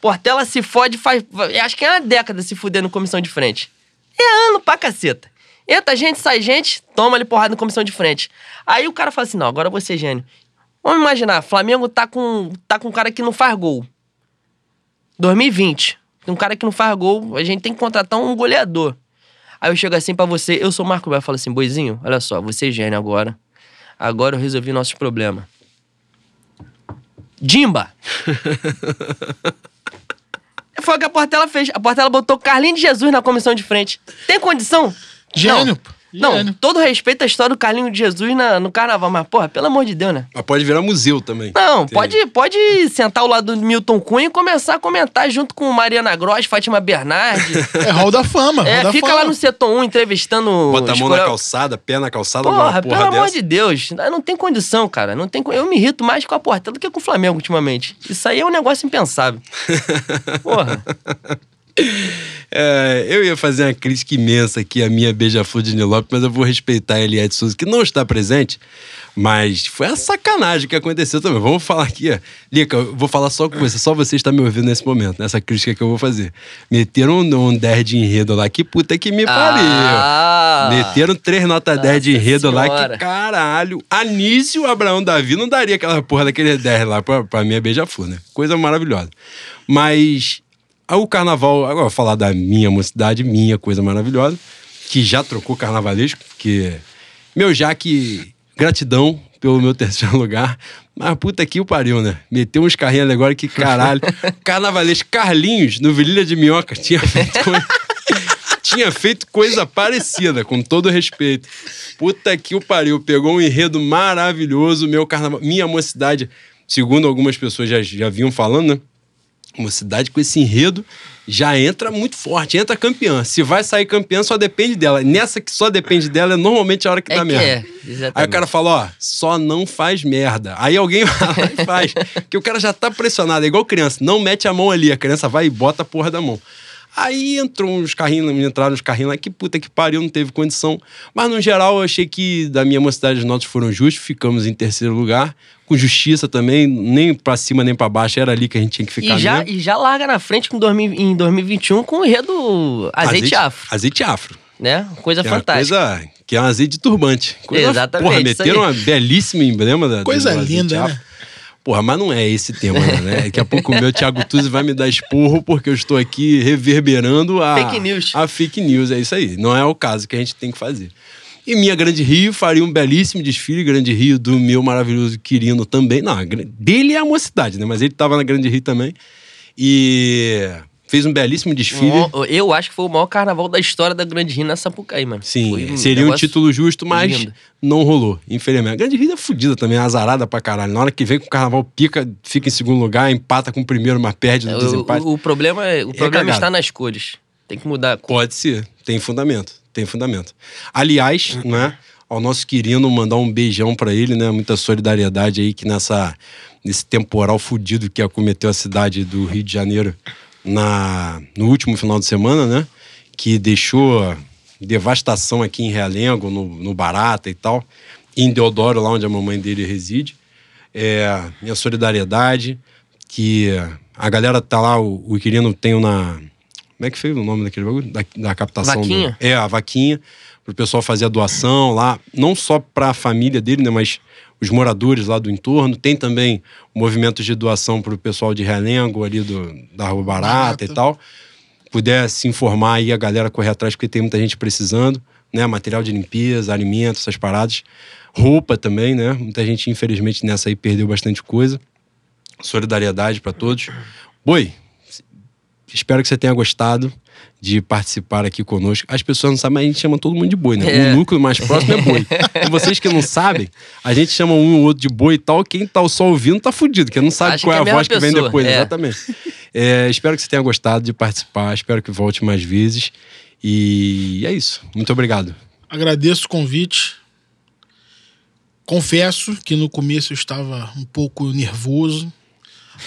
Portela se fode faz. Acho que é uma década se fudendo comissão de frente. É ano pra caceta. Entra gente, sai gente, toma ali porrada na comissão de frente. Aí o cara fala assim: não, agora você gênio. Vamos imaginar, Flamengo tá com, tá com um cara que não faz gol. 2020. Tem um cara que não faz gol, a gente tem que contratar um goleador. Aí eu chego assim pra você, eu sou o Marco Bel, falo assim, boizinho, olha só, você é gênio agora. Agora eu resolvi nossos problemas. Dimba! Foi o que a Portela fez. A Portela botou Carlinhos de Jesus na comissão de frente. Tem condição? Gênio, pô. Não, todo respeito à história do Carlinhos de Jesus na- no carnaval, mas, porra, pelo amor de Deus, né? Mas pode virar museu também. Não, pode, pode sentar ao lado do Milton Cunha e começar a comentar junto com Mariana Gross, Fátima Bernardi. É Hall da Fama. é, da fica fama. lá no setor 1 entrevistando. Bota a mão na calçada, pé na calçada, Porra, uma pelo porra amor dessa. de Deus. Não tem condição, cara. Não tem, eu me irrito mais com a Portela do que com o Flamengo ultimamente. Isso aí é um negócio impensável. Porra. É, eu ia fazer uma crítica imensa aqui à minha beija-flor de Nilope, mas eu vou respeitar a Eliette Souza, que não está presente. Mas foi a sacanagem que aconteceu também. Vamos falar aqui, ó. Lica, eu vou falar só com você, só você está me ouvindo nesse momento, nessa crítica que eu vou fazer. Meteram um, um 10 de enredo lá, que puta que me pariu. Ah. Meteram três nota 10 de enredo lá, Senhora. que caralho. Anísio Abraão Davi não daria aquela porra daquele 10 lá pra, pra minha beija-flor, né? Coisa maravilhosa. Mas o carnaval, agora eu vou falar da minha mocidade, minha coisa maravilhosa, que já trocou carnavalesco, que. Meu Jaque, gratidão pelo meu terceiro lugar. Mas puta que o pariu, né? Meteu uns carrinhos agora que caralho. Carnavalesco Carlinhos, no Virilha de Minhoca, tinha feito coisa tinha feito coisa parecida, com todo respeito. Puta que o pariu, pegou um enredo maravilhoso, meu carnaval, minha mocidade, segundo algumas pessoas já, já vinham falando, né? Mocidade com esse enredo já entra muito forte, entra campeã. Se vai sair campeã, só depende dela. Nessa que só depende dela, é normalmente a hora que É dá que merda. é. Aí o cara fala, ó, só não faz merda. Aí alguém vai lá e faz. Porque o cara já tá pressionado, é igual criança. Não mete a mão ali, a criança vai e bota a porra da mão. Aí entrou uns carrinhos, entraram uns carrinhos lá, que puta que pariu, não teve condição. Mas no geral eu achei que da minha mocidade os notas foram justos, ficamos em terceiro lugar. Com justiça também, nem pra cima nem pra baixo, era ali que a gente tinha que ficar E já, mesmo. e já larga na frente com 2000 em 2021 com o enredo azeite, afro, Azeite afro. né? Coisa Que é fantástica. Coisa, que é um azeite de turbante. Coisa, Exatamente, Porra, meteram uma belíssima emblema da, Coisa azeite linda, afro. Porra, mas não é esse tema, né? Daqui a pouco o meu Thiago Tuzzi vai me dar esporro porque eu estou aqui reverberando a Fake news. A fake news, é isso aí. Não é o caso que a gente tem que fazer. E minha Grande Rio faria um belíssimo desfile, Grande Rio do meu maravilhoso Quirino também. Não, dele é a mocidade, né? Mas ele tava na Grande Rio também. E fez um belíssimo desfile. Eu acho que foi o maior carnaval da história da Grande Rio na Sapucaí, mano. Sim, Foi seria um título justo, mas lindo. não rolou, infelizmente. A Grande Rio é fodida também, é azarada pra caralho. Na hora que vem com o carnaval pica, fica em segundo lugar, empata com o primeiro, mas perde no O, desempate. o- o problema, é- o problema cagada. está nas cores. Tem que mudar a cor. Pode ser, tem fundamento, tem fundamento. Aliás, né, ao nosso querido mandar um beijão pra ele, né, muita solidariedade aí que nessa nesse temporal fudido que acometeu a cidade do Rio de Janeiro na no último final de semana, né, que deixou devastação aqui em Realengo, no, no Barata e tal, em Deodoro, lá onde a mamãe dele reside. É, minha solidariedade, que a galera tá lá, o, o Quirino tem na. Como é que foi o nome daquele bagulho? Da, da captação. do- Vaquinha? é, a vaquinha, pro pessoal fazer a doação lá, não só pra família dele, né, mas os moradores lá do entorno. Tem também movimentos de doação pro pessoal de Realengo, ali do, da Rua Barata, Barata. e tal. Puder se informar aí, a galera correr atrás, porque tem muita gente precisando, né? Material de limpeza, alimentos, essas paradas. Roupa também, né? Muita gente, infelizmente, nessa aí perdeu bastante coisa. Solidariedade pra todos. Boi, espero que você tenha gostado de participar aqui conosco. As pessoas não sabem, mas a gente chama todo mundo de boi, né? É. O núcleo mais próximo é boi. e vocês que não sabem, a gente chama um ou outro de boi e tal. Quem tá só ouvindo tá fudido, porque não sabe Acha qual é que é a a voz que mesma vem pessoa, depois. é. Exatamente. É, espero que você tenha gostado de participar. Espero que volte mais vezes. E é isso. Muito obrigado. Agradeço o convite. Confesso que no começo eu estava um pouco nervoso.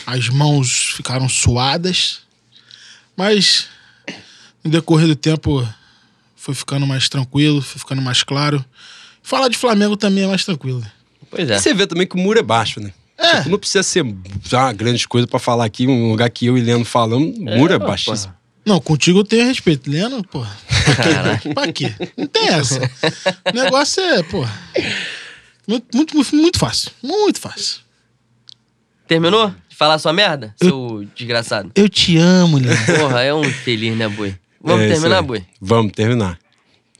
As mãos ficaram suadas. Mas no decorrer do tempo foi ficando mais tranquilo, foi ficando mais claro. Falar de Flamengo também é mais tranquilo. Pois E é. você vê também que o muro é baixo, né? É. Tipo, não precisa ser ah, grandes coisas pra falar aqui. Um lugar que eu e Leandro falamos, o muro é, pô, baixíssimo. Não, contigo eu tenho respeito. Leno, pô. Caralho. Pra quê? Não tem essa. O negócio é, pô. Muito, muito, muito, fácil. Muito fácil. Terminou de falar sua merda, seu desgraçado? Eu te amo, Leno. Porra, é um infeliz, né, boi? Vamos É terminar, boi? Vamos terminar.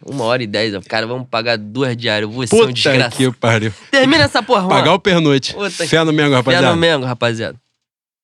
Uma hora e dez, ó. cara, vamos pagar duas diárias. Você é um Puta desgraçado. que pariu. Termina essa porra, Pagar o pernoite. Puta Fé no Mengo, Fé rapaziada. no Mengo, rapaziada.